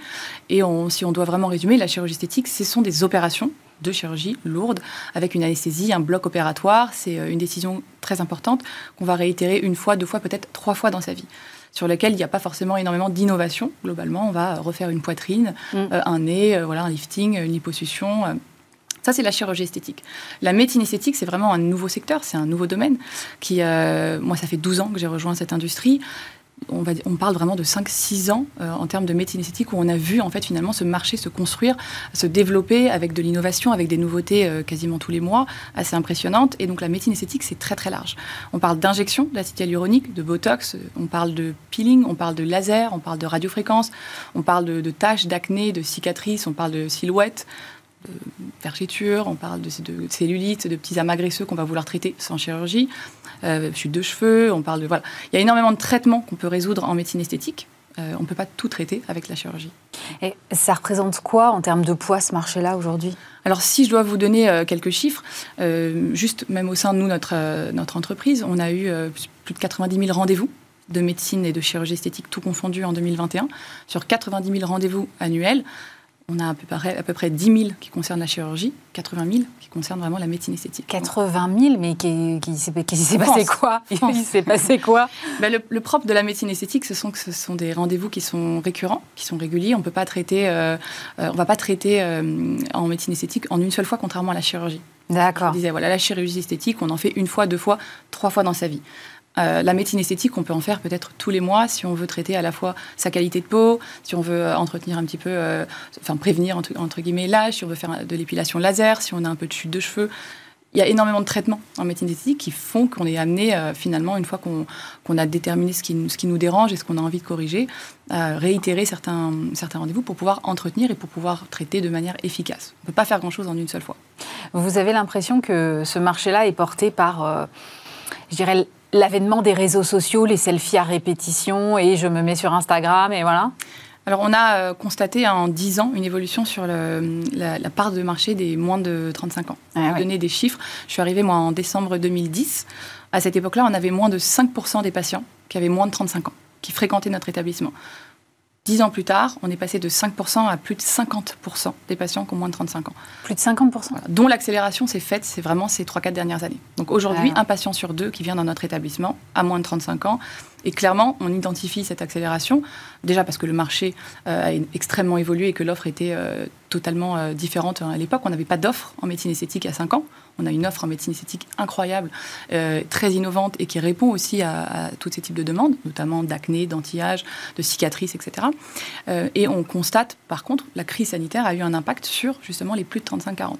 Et si on doit vraiment résumer, la chirurgie esthétique, ce sont des opérations de chirurgie lourde avec une anesthésie, un bloc opératoire. C'est euh, une décision très importante qu'on va réitérer une fois, deux fois, peut-être trois fois dans sa vie sur lequel il n'y a pas forcément énormément d'innovation. Globalement, on va refaire une poitrine, mm. euh, un nez, euh, voilà, un lifting, une liposuction. Euh. Ça, c'est la chirurgie esthétique. La médecine esthétique, c'est vraiment un nouveau secteur, c'est un nouveau domaine. Qui, moi, ça fait 12 ans que j'ai rejoint cette industrie on, parle vraiment de 5-6 ans euh, en termes de médecine esthétique où on a vu en fait finalement ce marché se construire, se développer avec de l'innovation, avec des nouveautés euh, quasiment tous les mois, assez impressionnantes. Et donc la médecine esthétique, c'est très très large. On parle d'injection d'acide hyaluronique, de botox, on parle de peeling, on parle de laser, on parle de radiofréquence, on parle de, taches, d'acné, de cicatrices, on parle de silhouettes de vergetures, on parle de, de, cellulite, de petits amas graisseux qu'on va vouloir traiter sans chirurgie, euh, chute de cheveux, on parle de... Voilà. Il y a énormément de traitements qu'on peut résoudre en médecine esthétique. Euh, on ne peut pas tout traiter avec la chirurgie. Et ça représente quoi en termes de poids ce marché-là aujourd'hui? Alors si je dois vous donner euh, quelques chiffres, juste même au sein de nous, notre, notre entreprise, on a eu plus de 90 000 rendez-vous de médecine et de chirurgie esthétique tout confondu en 2021. Sur 90 000 rendez-vous annuels, on a à peu, près, à peu près 10 000 qui concernent la chirurgie, 80 000 qui concernent vraiment la médecine esthétique. 80 000, mais qui, qui, s'est passé quoi? Il s'est passé quoi? Ben le, propre de la médecine esthétique, ce sont que ce sont des rendez-vous qui sont récurrents, qui sont réguliers. On peut pas traiter, euh, euh, on va pas traiter euh, en médecine esthétique en une seule fois, contrairement à la chirurgie. D'accord. Je disais, voilà, la chirurgie esthétique, on en fait une fois, deux fois, trois fois dans sa vie. Euh, la médecine esthétique, on peut en faire peut-être tous les mois si on veut traiter à la fois sa qualité de peau, si on veut euh, entretenir un petit peu, euh, enfin prévenir entre, guillemets l'âge, si on veut faire de l'épilation laser, si on a un peu de chute de cheveux. Il y a énormément de traitements en médecine esthétique qui font qu'on est amené finalement, une fois qu'on a déterminé ce qui, nous dérange et ce qu'on a envie de corriger, à réitérer certains, certains rendez-vous pour pouvoir entretenir et pour pouvoir traiter de manière efficace. On ne peut pas faire grand-chose en une seule fois. Vous avez l'impression que ce marché-là est porté par, je dirais, l'avènement des réseaux sociaux, les selfies à répétition, et je me mets sur Instagram, et voilà alors, on a euh, constaté en 10 ans une évolution sur la, part de marché des moins de 35 ans. Ah, Pour donner des chiffres, je suis arrivée, moi, en décembre 2010. À cette époque-là, on avait moins de 5% des patients qui avaient moins de 35 ans, qui fréquentaient notre établissement. Dix ans plus tard, on est passé de 5% à plus de 50% des patients qui ont moins de 35 ans. Plus de 50% Dont l'accélération s'est faite, c'est vraiment ces 3-4 dernières années. Donc aujourd'hui, un patient sur deux qui vient dans notre établissement a moins de 35 ans. Et clairement, on identifie cette accélération, déjà parce que le marché euh, a extrêmement évolué et que l'offre était euh, totalement euh, différente à l'époque. On n'avait pas d'offre en médecine esthétique à 5 ans. On a une offre en médecine esthétique incroyable, euh, très innovante et qui répond aussi à, tous ces types de demandes, notamment d'acné, d'anti-âge, de cicatrices, etc. Euh, et on constate, par contre, la crise sanitaire a eu un impact sur justement les plus de 35-40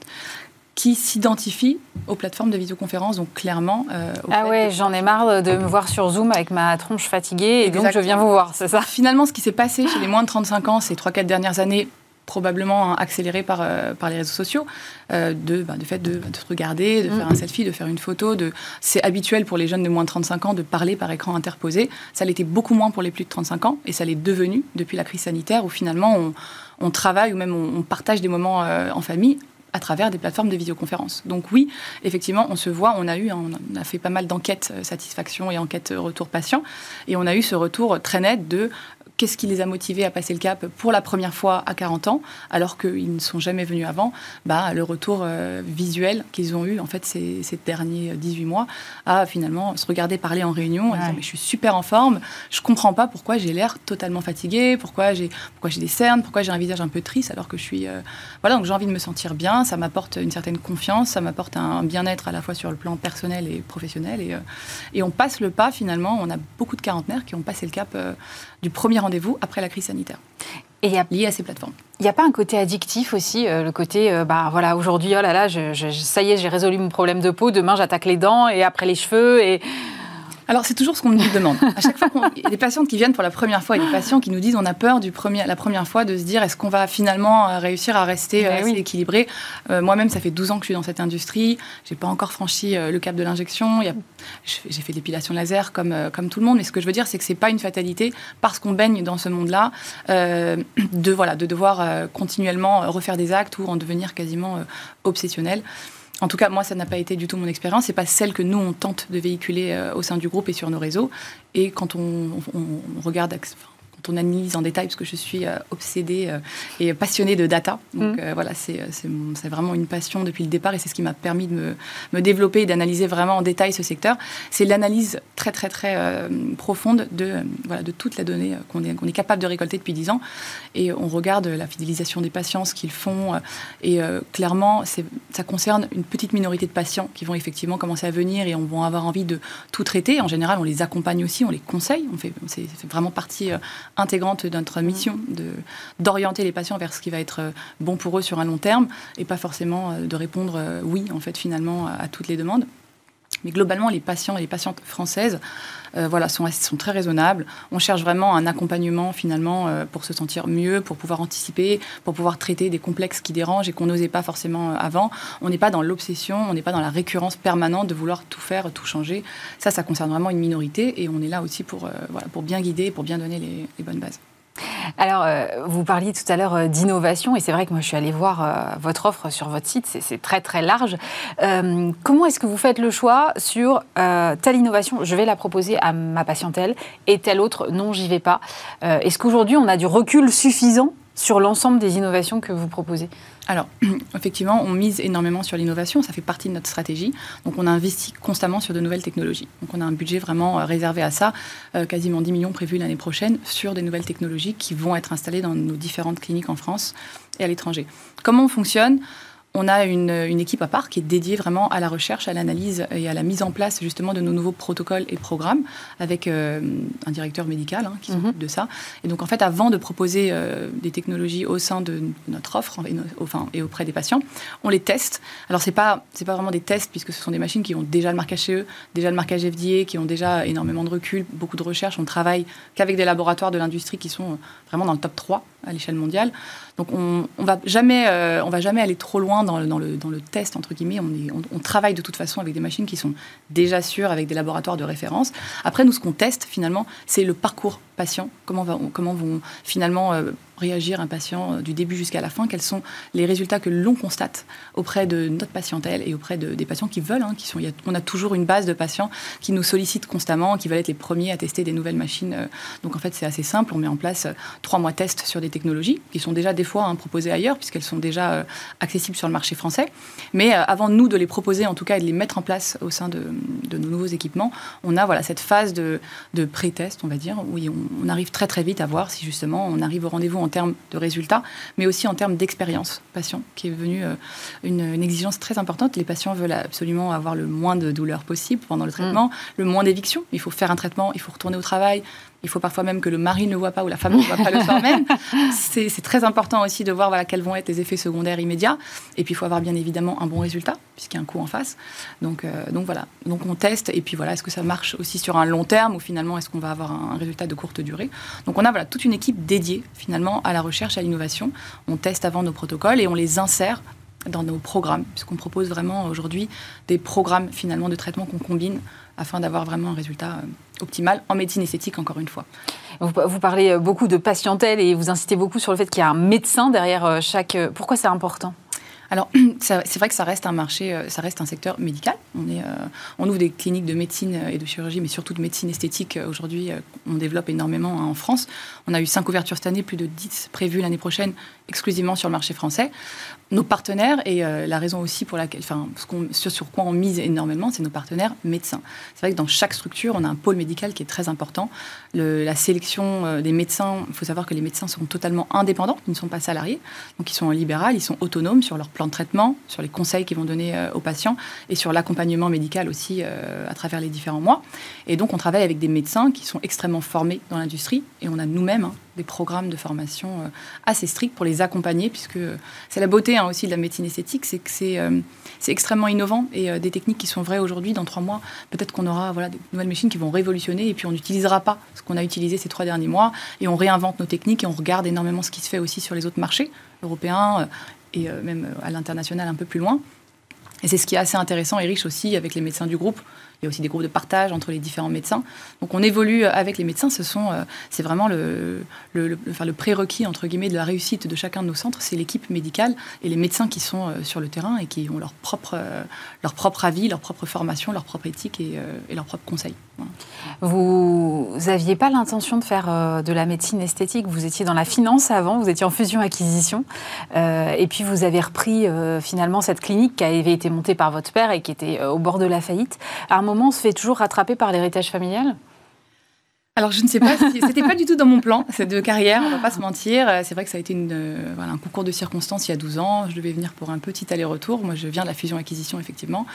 qui s'identifient aux plateformes de visioconférence, donc clairement. Euh, ah ouais, j'en ai marre de me voir sur Zoom avec ma tronche fatiguée, et donc je viens vous voir, c'est ça? Finalement, ce qui s'est passé chez les moins de 35 ans ces 3-4 dernières années, probablement accéléré par, euh, par les réseaux sociaux, euh, de, bah, de fait de, de, se regarder, de faire un mm. selfie, de faire une photo. De... C'est habituel pour les jeunes de moins de 35 ans de parler par écran interposé. Ça l'était beaucoup moins pour les plus de 35 ans et ça l'est devenu depuis la crise sanitaire où finalement on, on travaille ou même on, partage des moments euh, en famille à travers des plateformes de visioconférence. Donc oui, effectivement, on se voit, on a eu, on a fait pas mal d'enquêtes satisfaction et enquêtes retour patient, et on a eu ce retour très net de Qu'est-ce qui les a motivés à passer le cap pour la première fois à 40 ans, alors qu'ils ne sont jamais venus avant bah, Le retour euh, visuel qu'ils ont eu en fait ces, ces, derniers 18 mois à finalement se regarder parler en réunion et dire mais je suis super en forme, je comprends pas pourquoi j'ai l'air totalement pourquoi j'ai pourquoi j'ai des cernes, pourquoi j'ai un visage un peu triste alors que je suis euh, voilà donc j'ai envie de me sentir bien, ça m'apporte une certaine confiance, ça m'apporte un bien-être à la fois sur le plan personnel et professionnel et, euh, et on passe le pas finalement, on a beaucoup de quarantenaires qui ont passé le cap du premier rendez-vous après la crise sanitaire. Et y a, lié à ces plateformes. Il n'y a pas un côté addictif aussi, euh, le côté, euh, bah voilà, aujourd'hui, oh là là, ça y est, j'ai résolu mon problème de peau, demain j'attaque les dents et après les cheveux et alors, c'est toujours ce qu'on nous demande. À chaque fois, il y a des patientes qui viennent pour la première fois, a des patients qui nous disent on a peur du premier, la première fois de se dire est-ce qu'on va finalement euh, réussir à rester euh, assez équilibré? Euh, moi-même, ça fait 12 ans que je suis dans cette industrie. J'ai pas encore franchi le cap de l'injection. J'ai fait l'épilation laser comme, comme tout le monde. Mais ce que je veux dire, c'est que c'est pas une fatalité parce qu'on baigne dans ce monde-là de, voilà, de devoir continuellement refaire des actes ou en devenir quasiment obsessionnel. En tout cas, moi, ça n'a pas été du tout mon expérience. C'est pas celle que nous on tente de véhiculer euh, au sein du groupe et sur nos réseaux. Et quand on, on regarde, on analyse en détail, parce que je suis euh, obsédée euh, et passionnée de data. Donc mm. euh, voilà, c'est vraiment une passion depuis le départ et c'est ce qui m'a permis de me, me développer et d'analyser vraiment en détail ce secteur. C'est l'analyse très très très profonde de, voilà, de toute la donnée qu'on est, est, capable de récolter depuis 10 ans. Et on regarde la fidélisation des patients, ce qu'ils font. et clairement, ça concerne une petite minorité de patients qui vont effectivement commencer à venir et on va avoir envie de tout traiter. En général, on les accompagne aussi, on les conseille. On fait, c'est vraiment partie intégrante de notre mission d'orienter les patients vers ce qui va être euh, bon pour eux sur un long terme et pas forcément euh, de répondre euh, oui, en fait, finalement, à toutes les demandes. Mais globalement, les patients et les patientes françaises voilà, sont, très raisonnables. On cherche vraiment un accompagnement finalement pour se sentir mieux, pour pouvoir anticiper, pour pouvoir traiter des complexes qui dérangent et qu'on n'osait pas forcément avant. On n'est pas dans l'obsession, on n'est pas dans la récurrence permanente de vouloir tout faire, tout changer. Ça, ça concerne vraiment une minorité et on est là aussi pour, voilà, pour bien guider, pour bien donner les bonnes bases. Alors, euh, vous parliez tout à l'heure euh, d'innovation, et c'est vrai que moi je suis allée voir euh, votre offre sur votre site, c'est très très large. comment est-ce que vous faites le choix sur telle innovation, je vais la proposer à ma patientèle, et telle autre, non, j'y vais pas Est-ce qu'aujourd'hui on a du recul suffisant sur l'ensemble des innovations que vous proposez alors, effectivement, on mise énormément sur l'innovation, ça fait partie de notre stratégie. Donc, on investit constamment sur de nouvelles technologies. Donc, on a un budget vraiment euh, réservé à ça, euh, quasiment 10 millions prévus l'année prochaine, sur des nouvelles technologies qui vont être installées dans nos différentes cliniques en France et à l'étranger. Comment on fonctionne? On a une, équipe à part qui est dédiée vraiment à la recherche, à l'analyse et à la mise en place justement de nos nouveaux protocoles et programmes avec euh, un directeur médical hein, qui s'occupe mhm. de ça. Et donc en fait, avant de proposer euh, des technologies au sein de notre offre et, enfin, et auprès des patients, on les teste. Alors c'est pas c'est pas vraiment des tests puisque ce sont des machines qui ont déjà le marquage CE, déjà le marquage FDA, qui ont déjà énormément de recul, beaucoup de recherche. On travaille qu'avec des laboratoires de l'industrie qui sont vraiment dans le top 3 à l'échelle mondiale. Donc on, on va jamais euh, on va jamais aller trop loin dans, le, test entre guillemets. On, on, travaille de toute façon avec des machines qui sont déjà sûres, avec des laboratoires de référence. Après nous ce qu'on teste finalement c'est le parcours Comment vont finalement euh, réagir un patient euh, du début jusqu'à la fin, quels sont les résultats que l'on constate auprès de notre patientèle et auprès de, des patients qui veulent. Hein, on a toujours une base de patients qui nous sollicitent constamment, qui veulent être les premiers à tester des nouvelles machines. Euh. Donc en fait, c'est assez simple. On met en place trois mois tests sur des technologies qui sont déjà des fois hein, proposées ailleurs, puisqu'elles sont déjà accessibles sur le marché français. Mais avant nous de les proposer, en tout cas, et de les mettre en place au sein de, nos nouveaux équipements, on a cette phase de, de pré-test, on va dire, où on, on, arrive très très vite à voir si justement on arrive au rendez-vous en termes de résultats, mais aussi en termes d'expérience patient, qui est devenue euh, une, exigence très importante. Les patients veulent absolument avoir le moins de douleur possible pendant le traitement, mm. le moins d'éviction. Il faut faire un traitement, il faut retourner au travail, il faut parfois même que le mari ne voit pas ou la femme ne voit pas le soir même. C'est très important aussi de voir voilà, quels vont être les effets secondaires immédiats. Et puis il faut avoir bien évidemment un bon résultat, puisqu'il y a un coût en face. Donc, euh, donc voilà, donc on teste. Et puis voilà, est-ce que ça marche aussi sur un long terme ou finalement est-ce qu'on va avoir un résultat de courte durée? Donc on a voilà, toute une équipe dédiée finalement à la recherche, à l'innovation. On teste avant nos protocoles et on les insère dans nos programmes, puisqu'on propose vraiment aujourd'hui des programmes finalement de traitement qu'on combine afin d'avoir vraiment un résultat euh, optimal en médecine esthétique, encore une fois. Vous, parlez euh, beaucoup de patientèle et vous insistez beaucoup sur le fait qu'il y a un médecin derrière euh, chaque... Pourquoi c'est important? Alors, c'est vrai que ça reste un marché, ça reste un secteur médical. On, est, on ouvre des cliniques de médecine et de chirurgie, mais surtout de médecine esthétique. Aujourd'hui, on développe énormément hein, en France. On a eu cinq ouvertures cette année, plus de 10 prévues l'année prochaine, exclusivement sur le marché français nos partenaires, et euh, la raison aussi pour laquelle, enfin, ce, sur, quoi on mise énormément, c'est nos partenaires médecins. C'est vrai que dans chaque structure, on a un pôle médical qui est très important. La sélection euh, des médecins, il faut savoir que les médecins sont totalement indépendants, ils ne sont pas salariés, donc ils sont en libéral, ils sont autonomes sur leur plan de traitement, sur les conseils qu'ils vont donner euh, aux patients, et sur l'accompagnement médical aussi à travers les différents mois. Et donc on travaille avec des médecins qui sont extrêmement formés dans l'industrie, et on a nous-mêmes hein, des programmes de formation assez stricts pour les accompagner, puisque c'est la beauté hein, aussi de la médecine esthétique, c'est que c'est euh, extrêmement innovant et euh, des techniques qui sont vraies aujourd'hui, dans trois mois, peut-être qu'on aura voilà, des nouvelles machines qui vont révolutionner et puis on n'utilisera pas qu'on a utilisé ces trois derniers mois et on réinvente nos techniques et on regarde énormément ce qui se fait aussi sur les autres marchés européens euh, et même à l'international un peu plus loin. Et c'est ce qui est assez intéressant et riche aussi avec les médecins du groupe, il y a aussi des groupes de partage entre les différents médecins. Donc on évolue avec les médecins. Ce sont, euh, c'est vraiment le, le, le, prérequis entre guillemets de la réussite de chacun de nos centres. C'est l'équipe médicale et les médecins qui sont euh, sur le terrain et qui ont leur propre, euh, leur propre avis, leur propre formation, leur propre éthique et, leurs propres conseils. Vous n'aviez pas l'intention de faire de la médecine esthétique. Vous étiez dans la finance avant. Vous étiez en fusion-acquisition. et puis vous avez repris finalement cette clinique qui avait été montée par votre père et qui était au bord de la faillite. On se fait toujours rattraper par l'héritage familial? Alors je ne sais pas, si, c'était pas du tout dans mon plan, cette de carrière, on va pas se mentir. C'est vrai que ça a été une, euh, un concours de circonstances il y a 12 ans. Je devais venir pour un petit aller-retour. Moi, je viens de la fusion-acquisition, effectivement.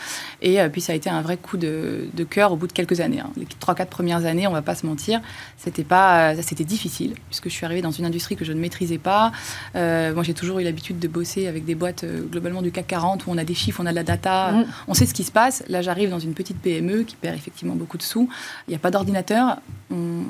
Et euh, puis ça a été un vrai coup de, cœur au bout de quelques années. Hein. Les 3-4 premières années, on va pas se mentir, c'était pas, euh, c'était difficile, puisque je suis arrivée dans une industrie que je ne maîtrisais pas. moi, j'ai toujours eu l'habitude de bosser avec des boîtes globalement du CAC 40, où on a des chiffres, on a de la data, mmh. on sait ce qui se passe. Là, j'arrive dans une petite PME qui perd effectivement beaucoup de sous. Il n'y a pas d'ordinateur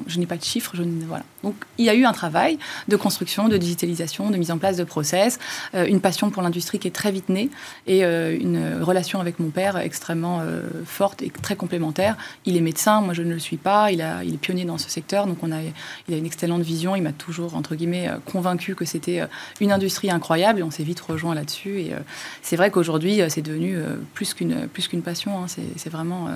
je n'ai pas de chiffres. Voilà. Donc il y a eu un travail de construction, de digitalisation, de mise en place de process, euh, une passion pour l'industrie qui est très vite née et euh, une relation avec mon père extrêmement euh, forte et très complémentaire. Il est médecin, moi je ne le suis pas. Il, est pionnier dans ce secteur, donc on a, il a une excellente vision. Il m'a toujours entre guillemets convaincu que c'était une industrie incroyable et on s'est vite rejoint là-dessus. Et c'est vrai qu'aujourd'hui c'est devenu plus qu'une plus qu'une passion. Hein. C'est vraiment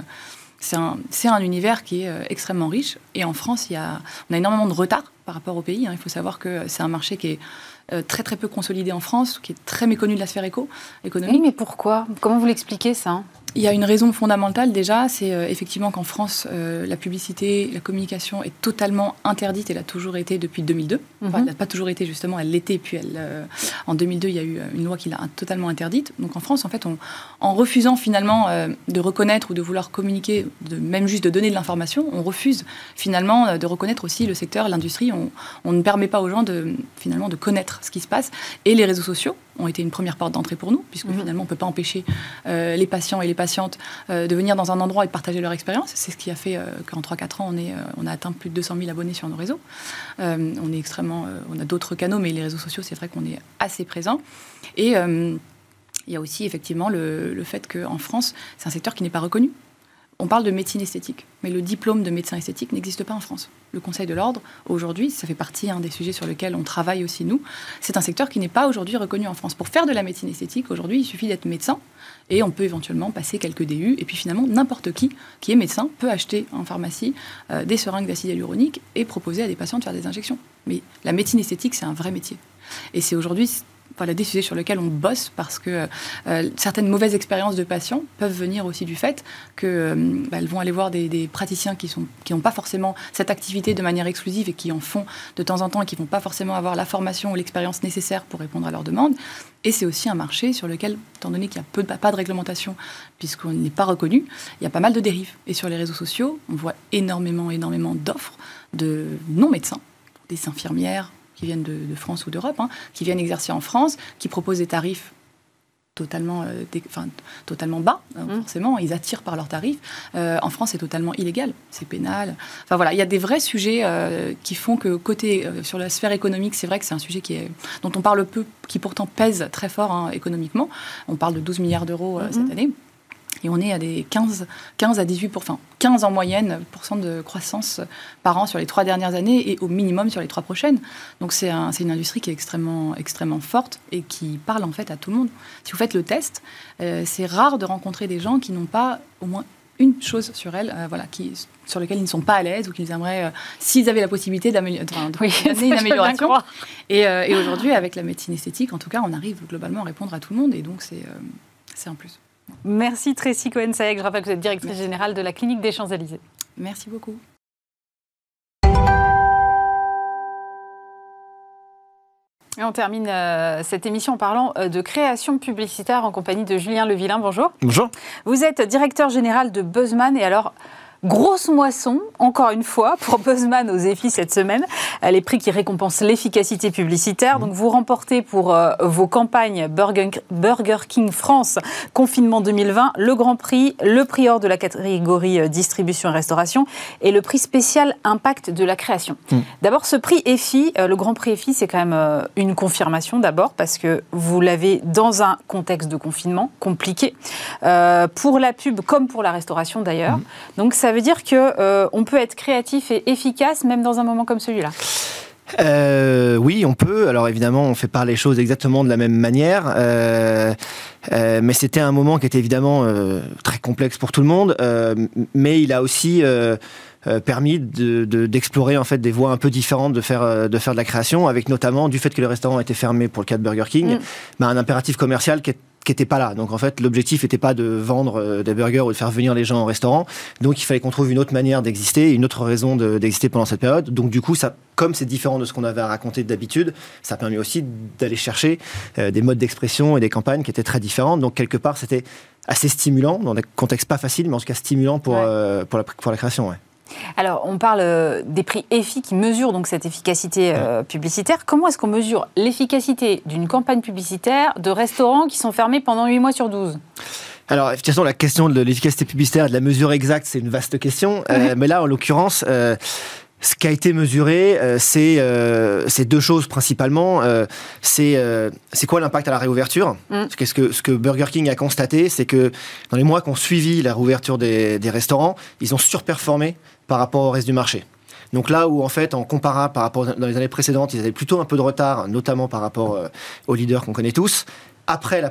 c'est un, un, univers qui est extrêmement riche. Et en France, il y a, on a énormément de retard par rapport au pays. Hein. Il faut savoir que c'est un marché qui est euh, très très peu consolidé en France, qui est très méconnu de la sphère éco économique. Oui, mais pourquoi? Comment vous l'expliquez ça? Il y a une raison fondamentale déjà, c'est euh, effectivement qu'en France, euh, la publicité, la communication est totalement interdite. Elle a toujours été depuis 2002. Enfin, mhm. elle n'a pas toujours été justement, elle l'était. Puis elle, euh, en 2002, il y a eu une loi qui l'a totalement interdite. Donc en France, en fait, en refusant finalement de reconnaître ou de vouloir communiquer, de, même juste de donner de l'information, on refuse finalement de reconnaître aussi le secteur, l'industrie. On, on, ne permet pas aux gens de finalement de connaître ce qui se passe. Et les réseaux sociaux ont été une première porte d'entrée pour nous, puisque mhm. finalement, on ne peut pas empêcher les patients et les patientes euh, de venir dans un endroit et de partager leur expérience. C'est ce qui a fait euh, qu'en 3-4 ans, on, est, euh, on a atteint plus de 200 000 abonnés sur nos réseaux. on est extrêmement, on a d'autres canaux, mais les réseaux sociaux, c'est vrai qu'on est assez présent. Et il y a aussi effectivement le, le fait qu'en France, c'est un secteur qui n'est pas reconnu. On parle de médecine esthétique, mais le diplôme de médecin esthétique n'existe pas en France. Le Conseil de l'ordre, aujourd'hui, ça fait partie hein, des sujets sur lesquels on travaille aussi nous, c'est un secteur qui n'est pas aujourd'hui reconnu en France. Pour faire de la médecine esthétique, aujourd'hui, il suffit d'être médecin et on peut éventuellement passer quelques DU. Et puis finalement, n'importe qui qui est médecin peut acheter en pharmacie euh, des seringues d'acide hyaluronique et proposer à des patients de faire des injections. Mais la médecine esthétique, c'est un vrai métier. Et c'est aujourd'hui des sujets sur lesquels on bosse parce que euh, certaines mauvaises expériences de patients peuvent venir aussi du fait qu'elles euh, bah, vont aller voir des, praticiens qui n'ont qui pas forcément cette activité de manière exclusive et qui en font de temps en temps et qui ne vont pas forcément avoir la formation ou l'expérience nécessaire pour répondre à leurs demandes. Et c'est aussi un marché sur lequel, étant donné qu'il n'y a pas de réglementation, puisqu'on n'est pas reconnu, il y a pas mal de dérives. Et sur les réseaux sociaux, on voit énormément, énormément d'offres de non-médecins, des infirmières, qui viennent de, France ou d'Europe, hein, qui viennent exercer en France, qui proposent des tarifs totalement, euh, totalement bas, hein, mmh. forcément. Ils attirent par leurs tarifs. Euh, en France, c'est totalement illégal, c'est pénal. Enfin voilà, il y a des vrais sujets euh, qui font que côté sur la sphère économique, c'est vrai que c'est un sujet qui est, dont on parle peu, qui pourtant pèse très fort hein, économiquement. On parle de 12 milliards d'euros cette mmh. année. Et on est à des 15, 15 à 18 enfin 15 en moyenne de croissance par an sur les trois dernières années et au minimum sur les trois prochaines. Donc c'est un, une industrie qui est extrêmement, extrêmement forte et qui parle en fait à tout le monde. Si vous faites le test, euh, c'est rare de rencontrer des gens qui n'ont pas au moins une chose sur elle, euh, voilà, qui, sur laquelle ils ne sont pas à l'aise ou qu'ils aimeraient, euh, s'ils avaient la possibilité d'amener une amélioration. Et, et aujourd'hui, avec la médecine esthétique, en tout cas, on arrive globalement à répondre à tout le monde et donc c'est un plus. Merci Tracy Cohen-Sayek. Je rappelle que vous êtes directrice générale de la clinique des Champs-Élysées. Merci beaucoup. Et on termine euh, cette émission en parlant euh, de création publicitaire en compagnie de Julien Levillain. Bonjour. Bonjour. Vous êtes directeur général de Buzzman et alors Grosse moisson, encore une fois, pour Buzzman aux EFI cette semaine. Euh, les prix qui récompensent l'efficacité publicitaire. Donc, vous remportez pour euh, vos campagnes Burger, King France Confinement 2020 le Grand Prix, le prix hors de la catégorie euh, distribution et restauration et le prix spécial impact de la création. Mm. D'abord, ce prix EFI, le Grand Prix EFI, c'est quand même une confirmation d'abord parce que vous l'avez dans un contexte de confinement compliqué pour la pub comme pour la restauration d'ailleurs. Mm. Donc, ça ça veut dire qu'on euh, peut être créatif et efficace même dans un moment comme celui-là euh, oui, on peut. Alors évidemment, on fait pas les choses exactement de la même manière, euh, mais c'était un moment qui était évidemment très complexe pour tout le monde. mais il a aussi permis d'explorer en fait des voies un peu différentes de faire de faire de la création, avec notamment du fait que le restaurant était fermé pour le cas de Burger King, mm. bah, un impératif commercial qui est qui n'était pas là. Donc en fait, l'objectif n'était pas de vendre euh, des burgers ou de faire venir les gens au restaurant. Donc il fallait qu'on trouve une autre manière d'exister, une autre raison d'exister pendant cette période. Donc du coup, ça, comme c'est différent de ce qu'on avait à raconter d'habitude, ça permet aussi d'aller chercher euh, des modes d'expression et des campagnes qui étaient très différentes. Donc quelque part, c'était assez stimulant, dans des contextes pas faciles, mais en tout cas stimulant pour, euh, pour, la, pour la création. Ouais. Alors, on parle euh, des prix EFI qui mesurent donc cette efficacité euh, publicitaire. Comment est-ce qu'on mesure l'efficacité d'une campagne publicitaire de restaurants qui sont fermés pendant 8 mois sur 12 alors, effectivement, la question de l'efficacité publicitaire et de la mesure exacte, c'est une vaste question. Euh, mais là, en l'occurrence, ce qui a été mesuré, c'est deux choses principalement. c'est quoi l'impact à la réouverture? Mm. ce, que, ce que Burger King a constaté, c'est que dans les mois qui ont suivi la réouverture des, des restaurants, ils ont surperformé par rapport au reste du marché. Donc là où en fait, en comparant par rapport dans les années précédentes, ils avaient plutôt un peu de retard, notamment par rapport euh, aux leaders qu'on connaît tous. Après,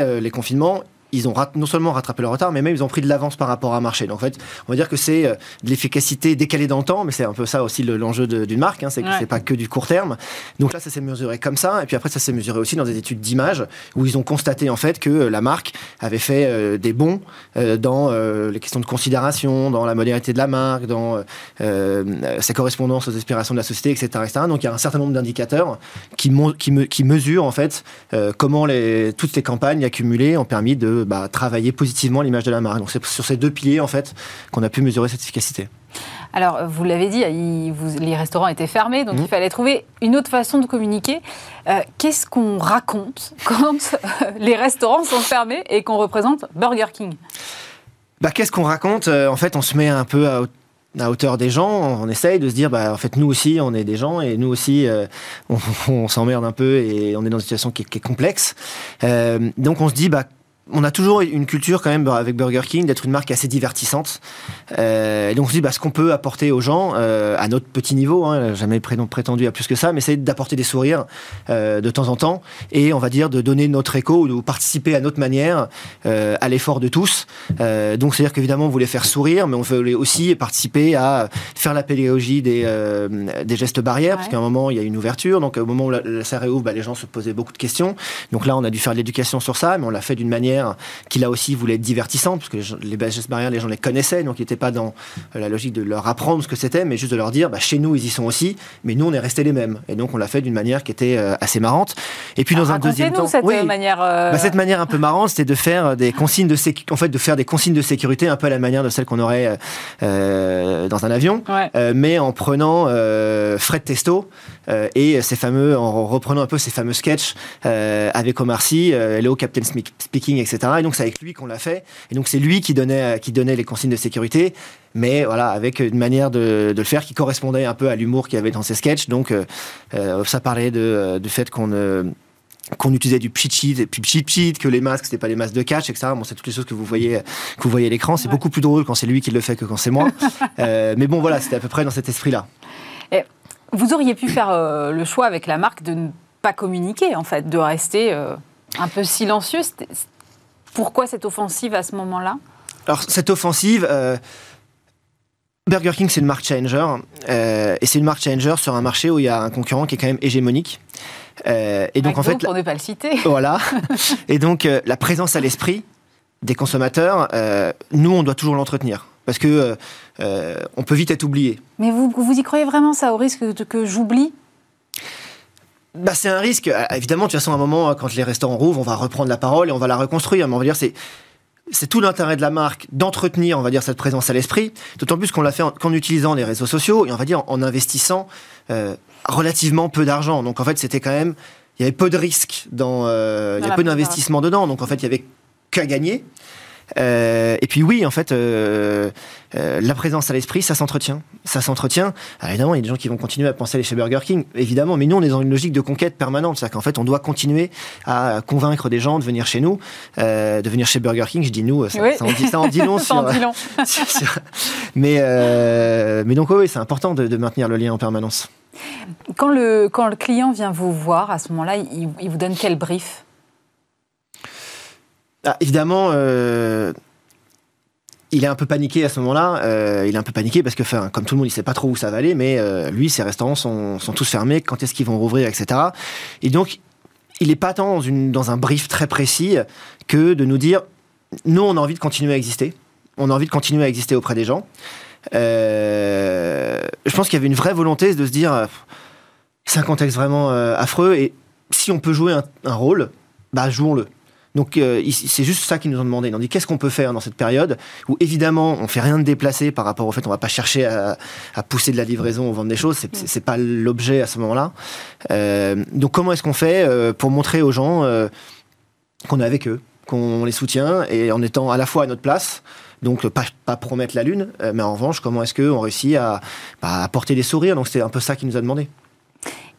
euh, les confinements, ils ont non seulement rattrapé leur retard, mais même ils ont pris de l'avance par rapport à un marché. Donc en fait, on va dire que c'est euh, de l'efficacité décalée dans le temps, mais c'est un peu ça aussi l'enjeu d'une marque, hein, c'est que c'est pas que du court terme. Donc là, ça s'est mesuré comme ça, et puis après, ça s'est mesuré aussi dans des études d'image où ils ont constaté en fait que la marque avait fait euh, des bons euh, dans les questions de considération, dans la modernité de la marque, dans sa correspondance aux aspirations de la société, etc. etc. Donc il y a un certain nombre d'indicateurs qui, qui, me, qui mesurent en fait comment les, toutes ces campagnes accumulées ont permis de bah, travailler positivement l'image de la marque. Donc c'est sur ces deux piliers en fait qu'on a pu mesurer cette efficacité. Alors, vous l'avez dit, les restaurants étaient fermés, donc mmh. il fallait trouver une autre façon de communiquer. Euh, qu'est-ce qu'on raconte quand euh, les restaurants sont fermés et qu'on représente Burger King? Bah, Qu'est-ce qu'on raconte? Euh, En fait, on se met un peu à, hauteur des gens, on essaye de se dire, bah, en fait, nous aussi, on est des gens et nous aussi, on, s'emmerde un peu et on est dans une situation qui est, complexe. donc, on se dit, bah, on a toujours une culture quand même avec Burger King d'être une marque assez divertissante. Euh, et donc on se dit bah, ce qu'on peut apporter aux gens euh, à notre petit niveau, hein, jamais prétendu à plus que ça, mais c'est d'apporter des sourires euh, de temps en temps et on va dire de donner notre écho ou de participer à notre manière à l'effort de tous. donc c'est-à-dire qu'évidemment on voulait faire sourire, mais on voulait aussi participer à faire la pédagogie des, des gestes barrières, parce qu'à un moment il y a une ouverture, donc au moment où la, la salle réouvre, bah, les gens se posaient beaucoup de questions. Donc là on a dû faire de l'éducation sur ça, mais on l'a fait d'une manière qui là aussi voulait être divertissante, parce que les, les gestes barrières, les gens les connaissaient, donc ils n'étaient pas dans euh, la logique de leur apprendre ce que c'était, mais juste de leur dire, bah, chez nous, ils y sont aussi, mais nous, on est restés les mêmes. Et donc, on l'a fait d'une manière qui était euh, assez marrante. Et puis, dans un deuxième temps, cette manière, euh, bah, cette manière un peu marrante, c'était de faire des consignes de sécurité, en fait, de faire des consignes de sécurité un peu à la manière de celle qu'on aurait dans un avion, mais en prenant Fred Testo et ces fameux, en reprenant un peu ces fameux sketchs avec Omar Sy, Hello Captain Speaking, etc. Et donc c'est avec lui qu'on l'a fait. Et donc c'est lui qui donnait, qui donnait les consignes de sécurité, mais voilà, avec une manière de, le faire qui correspondait un peu à l'humour qu'il y avait dans ses sketchs. Donc euh, euh, ça parlait de, du fait qu'on qu'on utilisait du pchit et puis pchit que les masques c'était pas les masques de catch etc bon c'est toutes les choses que vous voyez que vous voyez à l'écran c'est beaucoup plus drôle quand c'est lui qui le fait que quand c'est moi euh, mais bon voilà c'était à peu près dans cet esprit là vous auriez pu faire le choix avec la marque de ne pas communiquer en fait de rester un peu silencieux pourquoi cette offensive à ce moment-là Alors, cette offensive. Euh, Burger King, c'est une marque challenger, euh, et c'est une marque challenger sur un marché où il y a un concurrent qui est quand même hégémonique. Euh, et donc, en fait, pour ne pas le citer. Voilà. et donc, la présence à l'esprit des consommateurs, nous, on doit toujours l'entretenir. Parce que on peut vite être oublié. Mais vous, vous y croyez vraiment ça, au risque que j'oublie? Bah, c'est un risque. Euh, évidemment, de toute façon, à un moment, quand les restaurants rouvrent, on va reprendre la parole et on va la reconstruire. Mais on va dire, c'est c'est tout l'intérêt de la marque d'entretenir, on va dire, cette présence à l'esprit, d'autant plus qu'on l'a fait en, utilisant les réseaux sociaux et on va dire en investissant euh, relativement peu d'argent. Donc en fait, c'était quand même, il y avait peu de risques dans, euh, il y a peu d'investissement dedans. Donc en fait, il y avait qu'à gagner. Euh, et puis oui, en fait, euh, euh, la présence à l'esprit, ça s'entretient. Ça s'entretient. évidemment, il y a des gens qui vont continuer à penser aller chez Burger King, évidemment, mais nous, on est dans une logique de conquête permanente. C'est-à-dire qu'en fait, on doit continuer à convaincre des gens de venir chez nous, de venir chez Burger King. Je dis nous, ça, en, dit, ça en dit long. mais, mais donc, oui, c'est important de, maintenir le lien en permanence. Quand le, quand le client vient vous voir, à ce moment-là, il, il vous donne quel brief? Ah, évidemment, euh, il est un peu paniqué à ce moment-là. Euh, il est un peu paniqué parce que, comme tout le monde, il sait pas trop où ça va aller, mais euh, lui, ses restaurants sont, tous fermés. Quand est-ce qu'ils vont rouvrir, etc. Et donc, il n'est pas tant dans, un brief très précis que de nous dire nous, on a envie de continuer à exister. On a envie de continuer à exister auprès des gens. je pense qu'il y avait une vraie volonté de se dire c'est un contexte vraiment affreux et si on peut jouer un, un rôle, bah jouons-le. Donc euh, c'est juste ça qu'ils nous ont demandé. Ils ont dit qu'est-ce qu'on peut faire dans cette période où évidemment on fait rien de déplacé par rapport au fait on va pas chercher à, pousser de la livraison ou vendre des choses. C'est pas l'objet à ce moment-là. Euh, donc comment est-ce qu'on fait euh, pour montrer aux gens qu'on est avec eux, qu'on les soutient et en étant à la fois à notre place. Donc pas, pas promettre la lune, mais en revanche comment est-ce qu'on réussit à, bah, à porter des sourires. Donc c'est un peu ça qu'ils nous a demandé.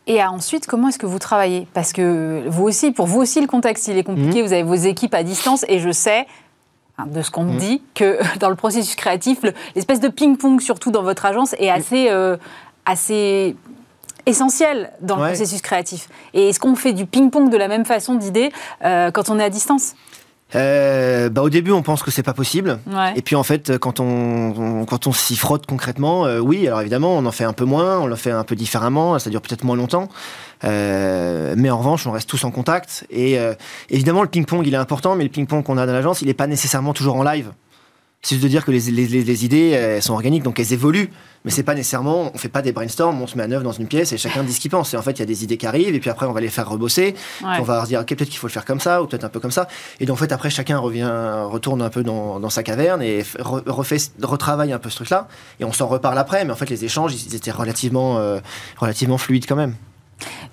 Et ensuite, comment est-ce que vous travaillez? Parce que vous aussi, pour vous aussi, le contexte, il est compliqué. Mhm. Vous avez vos équipes à distance et je sais, de ce qu'on me mhm. dit, que dans le processus créatif, l'espèce de ping-pong, surtout dans votre agence, est assez, euh, assez essentiel dans le processus créatif. Et est-ce qu'on fait du ping-pong de la même façon d'idées euh, quand on est à distance? Euh, bah, Au début, on pense que c'est pas possible. Et puis en fait, quand on, quand on s'y frotte concrètement, oui, alors évidemment, on en fait un peu moins, on le fait un peu différemment, ça dure peut-être moins longtemps. mais en revanche, on reste tous en contact. Et évidemment, le ping-pong, il est important, mais le ping-pong qu'on a dans l'agence, il n'est pas nécessairement toujours en live. C'est juste de dire que les, les, idées elles sont organiques, donc elles évoluent. Mais c'est pas nécessairement, on fait pas des brainstorms, on se met à neuf dans une pièce et chacun dit ce qu'il pense. Et en fait, il y a des idées qui arrivent et puis après, on va les faire rebosser. On va leur dire, ok, peut-être qu'il faut le faire comme ça ou peut-être un peu comme ça. Et donc, en fait, après, chacun revient, retourne un peu dans, sa caverne et refait, retravaille un peu ce truc-là. Et on s'en reparle après. Mais en fait, les échanges, ils étaient relativement, euh, relativement fluides quand même.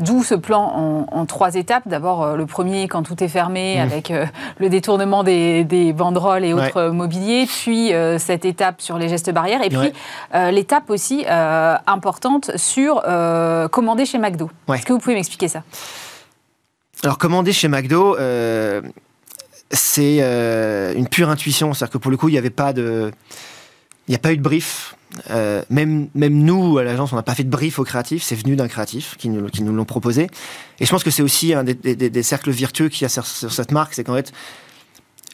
D'où ce plan en, trois étapes. D'abord, euh, le premier, quand tout est fermé, mmh. avec euh, le détournement des, banderoles et autres euh, mobiliers. Puis cette étape sur les gestes barrières. Et puis l'étape aussi importante sur commander chez McDo. Est-ce que vous pouvez m'expliquer ça? Alors, commander chez McDo, c'est une pure intuition. C'est-à-dire que pour le coup, il n'y avait pas de. Il n'y a pas eu de brief. Euh, même, même nous, à l'agence, on n'a pas fait de brief au créatif, c'est venu d'un créatif qui nous, qui l'ont proposé. Et je pense que c'est aussi un des, cercles vertueux qu'il y a sur, cette marque, c'est qu'en fait,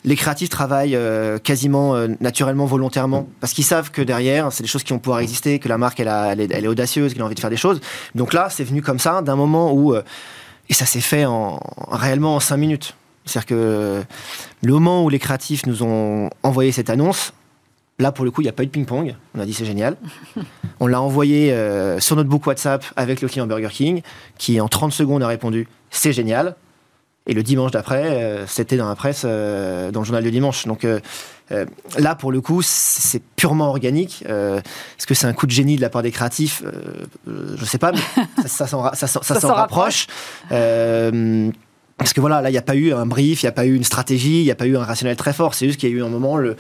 les créatifs travaillent euh, quasiment euh, naturellement, volontairement, parce qu'ils savent que derrière, c'est des choses qui vont pouvoir exister, que la marque, elle, est, audacieuse, qu'elle a envie de faire des choses. Donc là, c'est venu comme ça, d'un moment où... et ça s'est fait en, réellement en cinq minutes. C'est-à-dire que le moment où les créatifs nous ont envoyé cette annonce, Là, pour le coup, il n'y a pas eu de ping-pong. On a dit c'est génial. On l'a envoyé euh, sur notre book WhatsApp avec le client Burger King, qui en 30 secondes a répondu c'est génial. Et le dimanche d'après, euh, c'était dans la presse, euh, dans le journal du dimanche. Donc là, pour le coup, c'est purement organique. Est-ce que c'est un coup de génie de la part des créatifs? Je ne sais pas, mais ça, ça s'en rapproche. Parce que voilà, là, il n'y a pas eu un brief, il n'y a pas eu une stratégie, il n'y a pas eu un rationnel très fort. C'est juste qu'il y a eu un moment, le,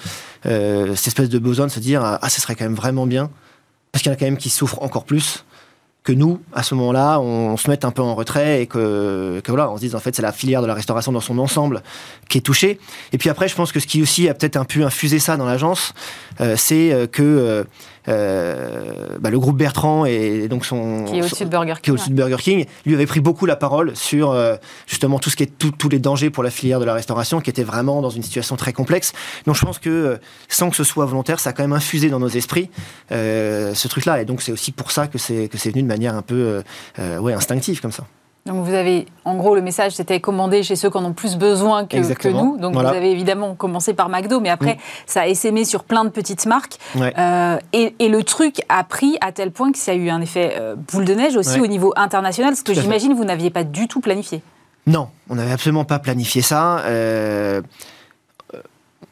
euh, cette espèce de besoin de se dire Ah, ce serait quand même vraiment bien. Parce qu'il y en a quand même qui souffrent encore plus que nous, à ce moment-là, on, se mette un peu en retrait et que, que voilà, on se dise en fait c'est la filière de la restauration dans son ensemble qui est touchée. Et puis après, je pense que ce qui aussi a peut-être un peu infusé ça dans l'agence, euh, c'est euh, que euh, bah, le groupe Bertrand et donc son qui est au-dessus de Burger King, qui est au de Burger King, lui avait pris beaucoup la parole sur euh, justement tout ce qui est tous les dangers pour la filière de la restauration, qui était vraiment dans une situation très complexe. Donc je pense que euh, sans que ce soit volontaire, ça a quand même infusé dans nos esprits ce truc-là, et donc c'est aussi pour ça que c'est que c'est venu de manière un peu ouais instinctive comme ça. Donc vous avez, en gros, le message c'était commandé chez ceux qui en ont plus besoin que, nous. Donc vous avez évidemment commencé par McDo, mais après mm. ça a essaimé sur plein de petites marques. Euh, et, le truc a pris à tel point que ça a eu un effet euh, boule de neige aussi au niveau international, ce que j'imagine vous n'aviez pas du tout planifié. Non, on n'avait absolument pas planifié ça. Euh,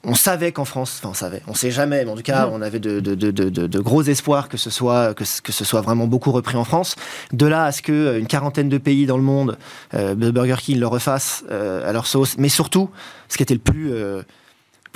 on savait qu'en France, enfin on savait, on sait jamais, mais en tout cas, mm. on avait de, gros espoirs que ce soit que, ce soit vraiment beaucoup repris en France. De là à ce que euh, une quarantaine de pays dans le monde, euh, Burger King le refasse euh, à leur sauce, mais surtout, ce qui était le plus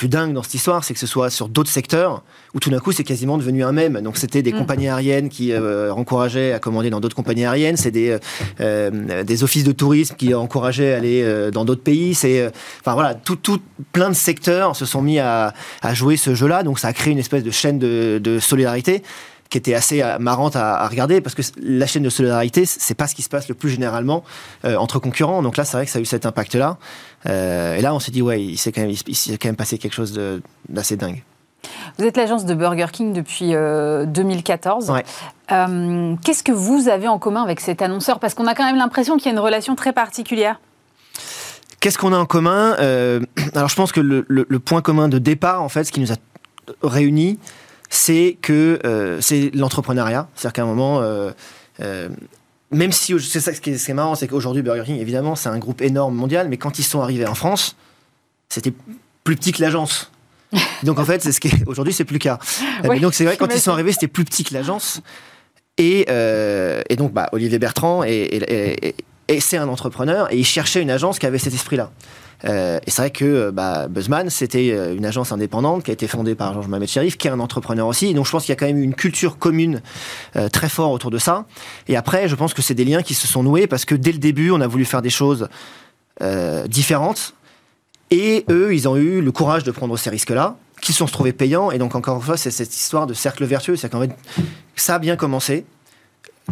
plus dingue dans cette histoire, c'est que ce soit sur d'autres secteurs où tout d'un coup c'est quasiment devenu un même. Donc c'était des mm. compagnies aériennes qui euh, encourageaient à commander dans d'autres compagnies aériennes, c'est des, euh, euh, des offices de tourisme qui encourageaient à aller dans d'autres pays. C'est enfin voilà, tout, tout, plein de secteurs se sont mis à, à jouer ce jeu-là. Donc ça a créé une espèce de chaîne de, de solidarité qui était assez marrante à, regarder parce que la chaîne de solidarité, c'est pas ce qui se passe le plus généralement entre concurrents. Donc là, c'est vrai que ça a eu cet impact-là. Euh, et là, on s'est dit, ouais, il s'est quand, quand, même passé quelque chose d'assez dingue. Vous êtes l'agence de Burger King depuis 2014. Euh, euh, qu'est-ce que vous avez en commun avec cet annonceur? Parce qu'on a quand même l'impression qu'il y a une relation très particulière. Qu'est-ce qu'on a en commun? Alors, je pense que le, le, point commun de départ, en fait, ce qui nous a réunis, c'est que c'est l'entrepreneuriat. C'est-à-dire qu'à un moment, même si c'est ça ce qui est, marrant, c'est qu'aujourd'hui Burger King, évidemment, c'est un groupe énorme mondial, mais quand ils sont arrivés en France, c'était plus petit que l'agence. Donc en fait, c'est ce qui aujourd'hui c'est plus le cas. donc c'est vrai quand ils sont arrivés, c'était plus petit que l'agence. Et, euh, et, donc bah, Olivier Bertrand et, et c'est un entrepreneur et il cherchait une agence qui avait cet esprit-là. Euh, et c'est vrai que euh, bah, Buzzman, c'était euh, une agence indépendante qui a été fondée par Georges Mohamed Sherif, qui est un entrepreneur aussi. Donc je pense qu'il y a quand même une culture commune très forte autour de ça. Et après, je pense que c'est des liens qui se sont noués parce que dès le début, on a voulu faire des choses différentes. Et eux, ils ont eu le courage de prendre ces risques-là, qui sont trouvés payants. Et donc, encore une fois, c'est cette histoire de cercle vertueux. C'est qu'en fait, ça a bien commencé.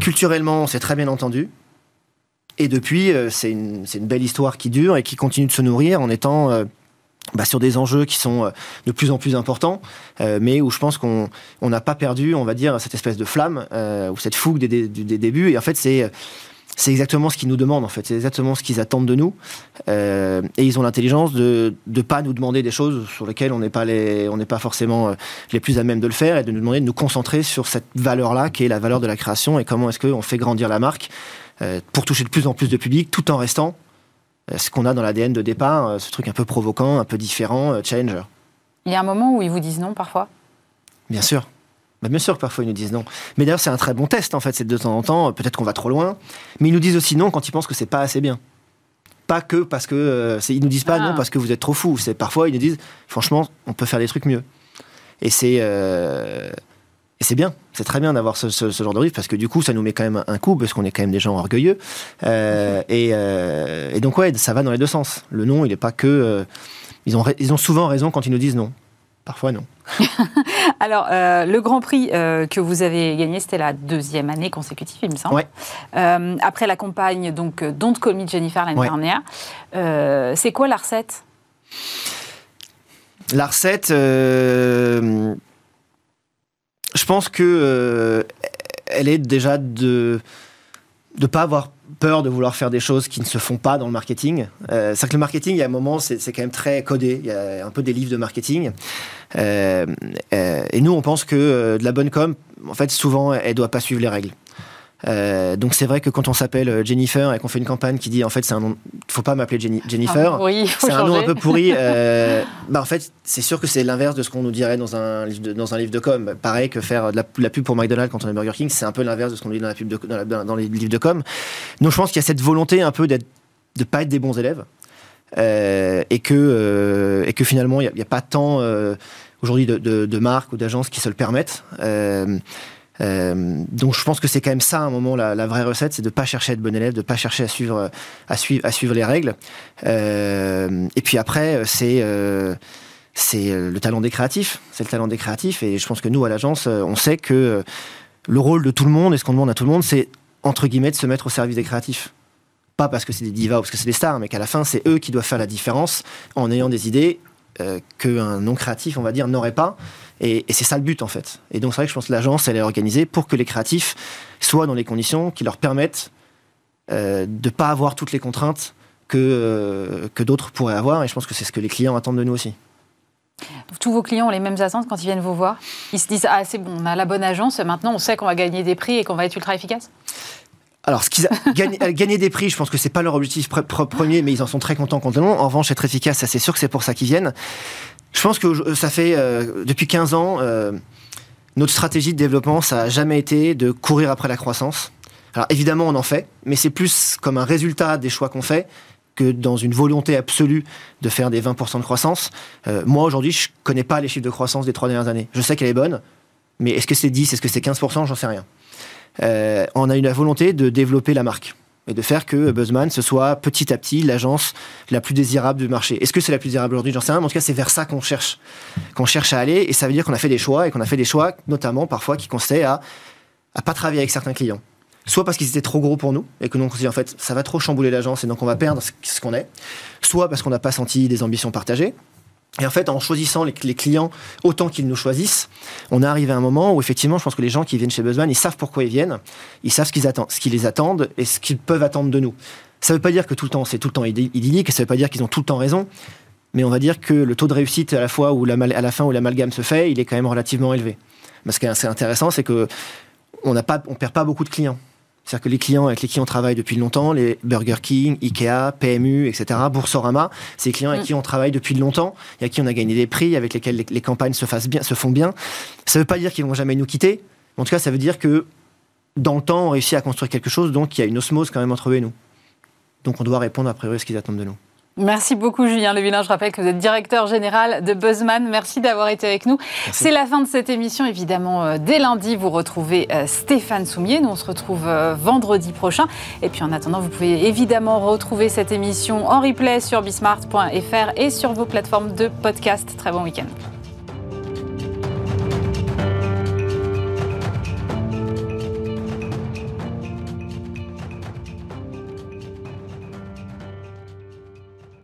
Culturellement, on s'est très bien entendu. Et depuis, euh, c'est une, belle histoire qui dure et qui continue de se nourrir en étant euh, bah, sur des enjeux qui sont euh, de plus en plus importants, euh, mais où je pense qu'on n'a pas perdu, on va dire, cette espèce de flamme euh, ou cette fougue des, des, débuts. Et en fait, c'est c'est exactement ce qu'ils nous demandent, en fait. C'est exactement ce qu'ils attendent de nous. et ils ont l'intelligence de ne pas nous demander des choses sur lesquelles on n'est pas, on n'est pas forcément les plus à même de le faire et de nous demander de nous concentrer sur cette valeur-là, qui est la valeur de la création et comment est-ce qu'on fait grandir la marque pour toucher de plus en plus de public tout en restant euh, ce qu'on a dans l'ADN de départ, euh, ce truc un peu provoquant, un peu différent, euh, challenger. Il y a un moment où ils vous disent non parfois? Bien sûr. Bah, bien sûr que parfois ils nous disent non. Mais d'ailleurs, c'est un très bon test en fait, c'est de temps en temps, peut-être qu'on va trop loin, mais ils nous disent aussi non quand ils pensent que c'est pas assez bien. Pas que parce que. ils nous disent pas non ah. parce que vous êtes trop fou. C'est parfois ils nous disent franchement, on peut faire des trucs mieux. Et c'est. Et c'est bien, c'est très bien d'avoir ce, genre de risque parce que du coup, ça nous met quand même un coup parce qu'on est quand même des gens orgueilleux. Euh, euh, et, donc, ouais, ça va dans les deux sens. Le non, il n'est pas que. Euh, ils, ont, ils ont souvent raison quand ils nous disent non. Parfois, non. Alors, le Grand Prix que vous avez gagné, c'était la deuxième année consécutive, il me semble. après la campagne donc Don't Call Me Jennifer l'année dernière. c'est quoi la recette La recette pense que euh, elle est déjà de ne pas avoir peur de vouloir faire des choses qui ne se font pas dans le marketing. Euh, c'est que le marketing, il y a un moment, c'est quand même très codé. Il y a un peu des livres de marketing. Euh, et nous, on pense que de la bonne com, en fait, souvent, elle doit pas suivre les règles. Euh, donc c'est vrai que quand on s'appelle euh, Jennifer et qu'on fait une campagne qui dit en fait c'est un nom, faut pas m'appeler Jennifer, ah, oui, c'est un nom un peu pourri. Euh, bah en fait c'est sûr que c'est l'inverse de ce qu'on nous dirait dans un livre de, dans un livre de com. Pareil que faire de la, pub pour McDonald's quand on est Burger King, c'est un peu l'inverse de ce qu'on dit dans la pub dans, les livres de com. Donc je pense qu'il y a cette volonté un peu d'être de pas être des bons élèves et que et que finalement il n'y a, pas tant aujourd'hui de, de, de, marques ou d'agences qui se le permettent. Euh, donc je pense que c'est quand même ça à un moment la, vraie recette, c'est de pas chercher à être bon élève, de pas chercher à suivre à suivre les règles. Euh, et puis après c'est euh, le talent des créatifs, c'est le talent des créatifs et je pense que nous à l'agence on sait que le rôle de tout le monde et ce qu'on demande à tout le monde c'est entre guillemets de se mettre au service des créatifs. Pas parce que c'est des divas ou parce que c'est des stars, mais qu'à la fin c'est eux qui doivent faire la différence en ayant des idées qu'un non créatif on va dire n'aurait pas. Et, c'est ça le but en fait. Et donc c'est vrai que je pense que l'agence, elle est organisée pour que les créatifs soient dans les conditions qui leur permettent euh, de ne pas avoir toutes les contraintes que, euh, que d'autres pourraient avoir. Et je pense que c'est ce que les clients attendent de nous aussi. Tous vos clients ont les mêmes attentes quand ils viennent vous voir Ils se disent Ah, c'est bon, on a la bonne agence, maintenant on sait qu'on va gagner des prix et qu'on va être ultra efficace alors, ce qu'ils gagner, des prix, je pense que c'est pas leur objectif premier, mais ils en sont très contents quand En revanche, être efficace, c'est sûr que c'est pour ça qu'ils viennent. Je pense que ça fait euh, depuis 15 ans, euh, notre stratégie de développement, ça n'a jamais été de courir après la croissance. Alors évidemment, on en fait, mais c'est plus comme un résultat des choix qu'on fait que dans une volonté absolue de faire des 20% de croissance. Euh, moi, aujourd'hui, je ne connais pas les chiffres de croissance des trois dernières années. Je sais qu'elle est bonne, mais est-ce que c'est 10, est-ce que c'est 15%, j'en sais rien. on a eu la volonté de développer la marque et de faire que Buzzman ce soit petit à petit l'agence la plus désirable du marché. Est-ce que c'est la plus désirable aujourd'hui? J'en sais rien, mais en tout cas c'est vers ça qu'on cherche, qu'on cherche à aller, et ça veut dire qu'on a fait des choix et qu'on a fait des choix, notamment parfois qui consistaient à à pas travailler avec certains clients. Soit parce qu'ils étaient trop gros pour nous et que nous on se dit en fait ça va trop chambouler l'agence et donc on va perdre ce qu'on est. Soit parce qu'on n'a pas senti des ambitions partagées. Et en fait, en choisissant les, clients autant qu'ils nous choisissent, on est arrivé à un moment où effectivement, je pense que les gens qui viennent chez Buzzman, ils savent pourquoi ils viennent, ils savent ce qu'ils attendent, ce qu'ils les attendent et ce qu'ils peuvent attendre de nous. Ça ne veut pas dire que tout le temps c'est tout le temps idyllique, ça ne veut pas dire qu'ils ont tout le temps raison, mais on va dire que le taux de réussite à la fois la, à la fin où l'amalgame se fait, il est quand même relativement élevé. Mais ce qui est intéressant, c'est que on ne perd pas beaucoup de clients. C'est-à-dire que les clients avec lesquels on travaille depuis longtemps, les Burger King, Ikea, PMU, etc., Boursorama, c'est les clients avec mm. qui on travaille depuis longtemps et avec qui on a gagné des prix, avec lesquels les, campagnes se, fassent bien, se font bien. Ça ne veut pas dire qu'ils vont jamais nous quitter. En tout cas, ça veut dire que dans le temps, on réussit à construire quelque chose, donc il y a une osmose quand même entre eux et nous. Donc on doit répondre a priori à ce qu'ils attendent de nous. Merci beaucoup Julien Levillain. Je rappelle que vous êtes directeur général de Buzzman. Merci d'avoir été avec nous. C'est la fin de cette émission. Évidemment, euh, dès lundi, vous retrouvez euh, Stéphane Soumier. Nous, on se retrouve euh, vendredi prochain. Et puis en attendant, vous pouvez évidemment retrouver cette émission en replay sur bismart.fr et sur vos plateformes de podcast. Très bon week-end.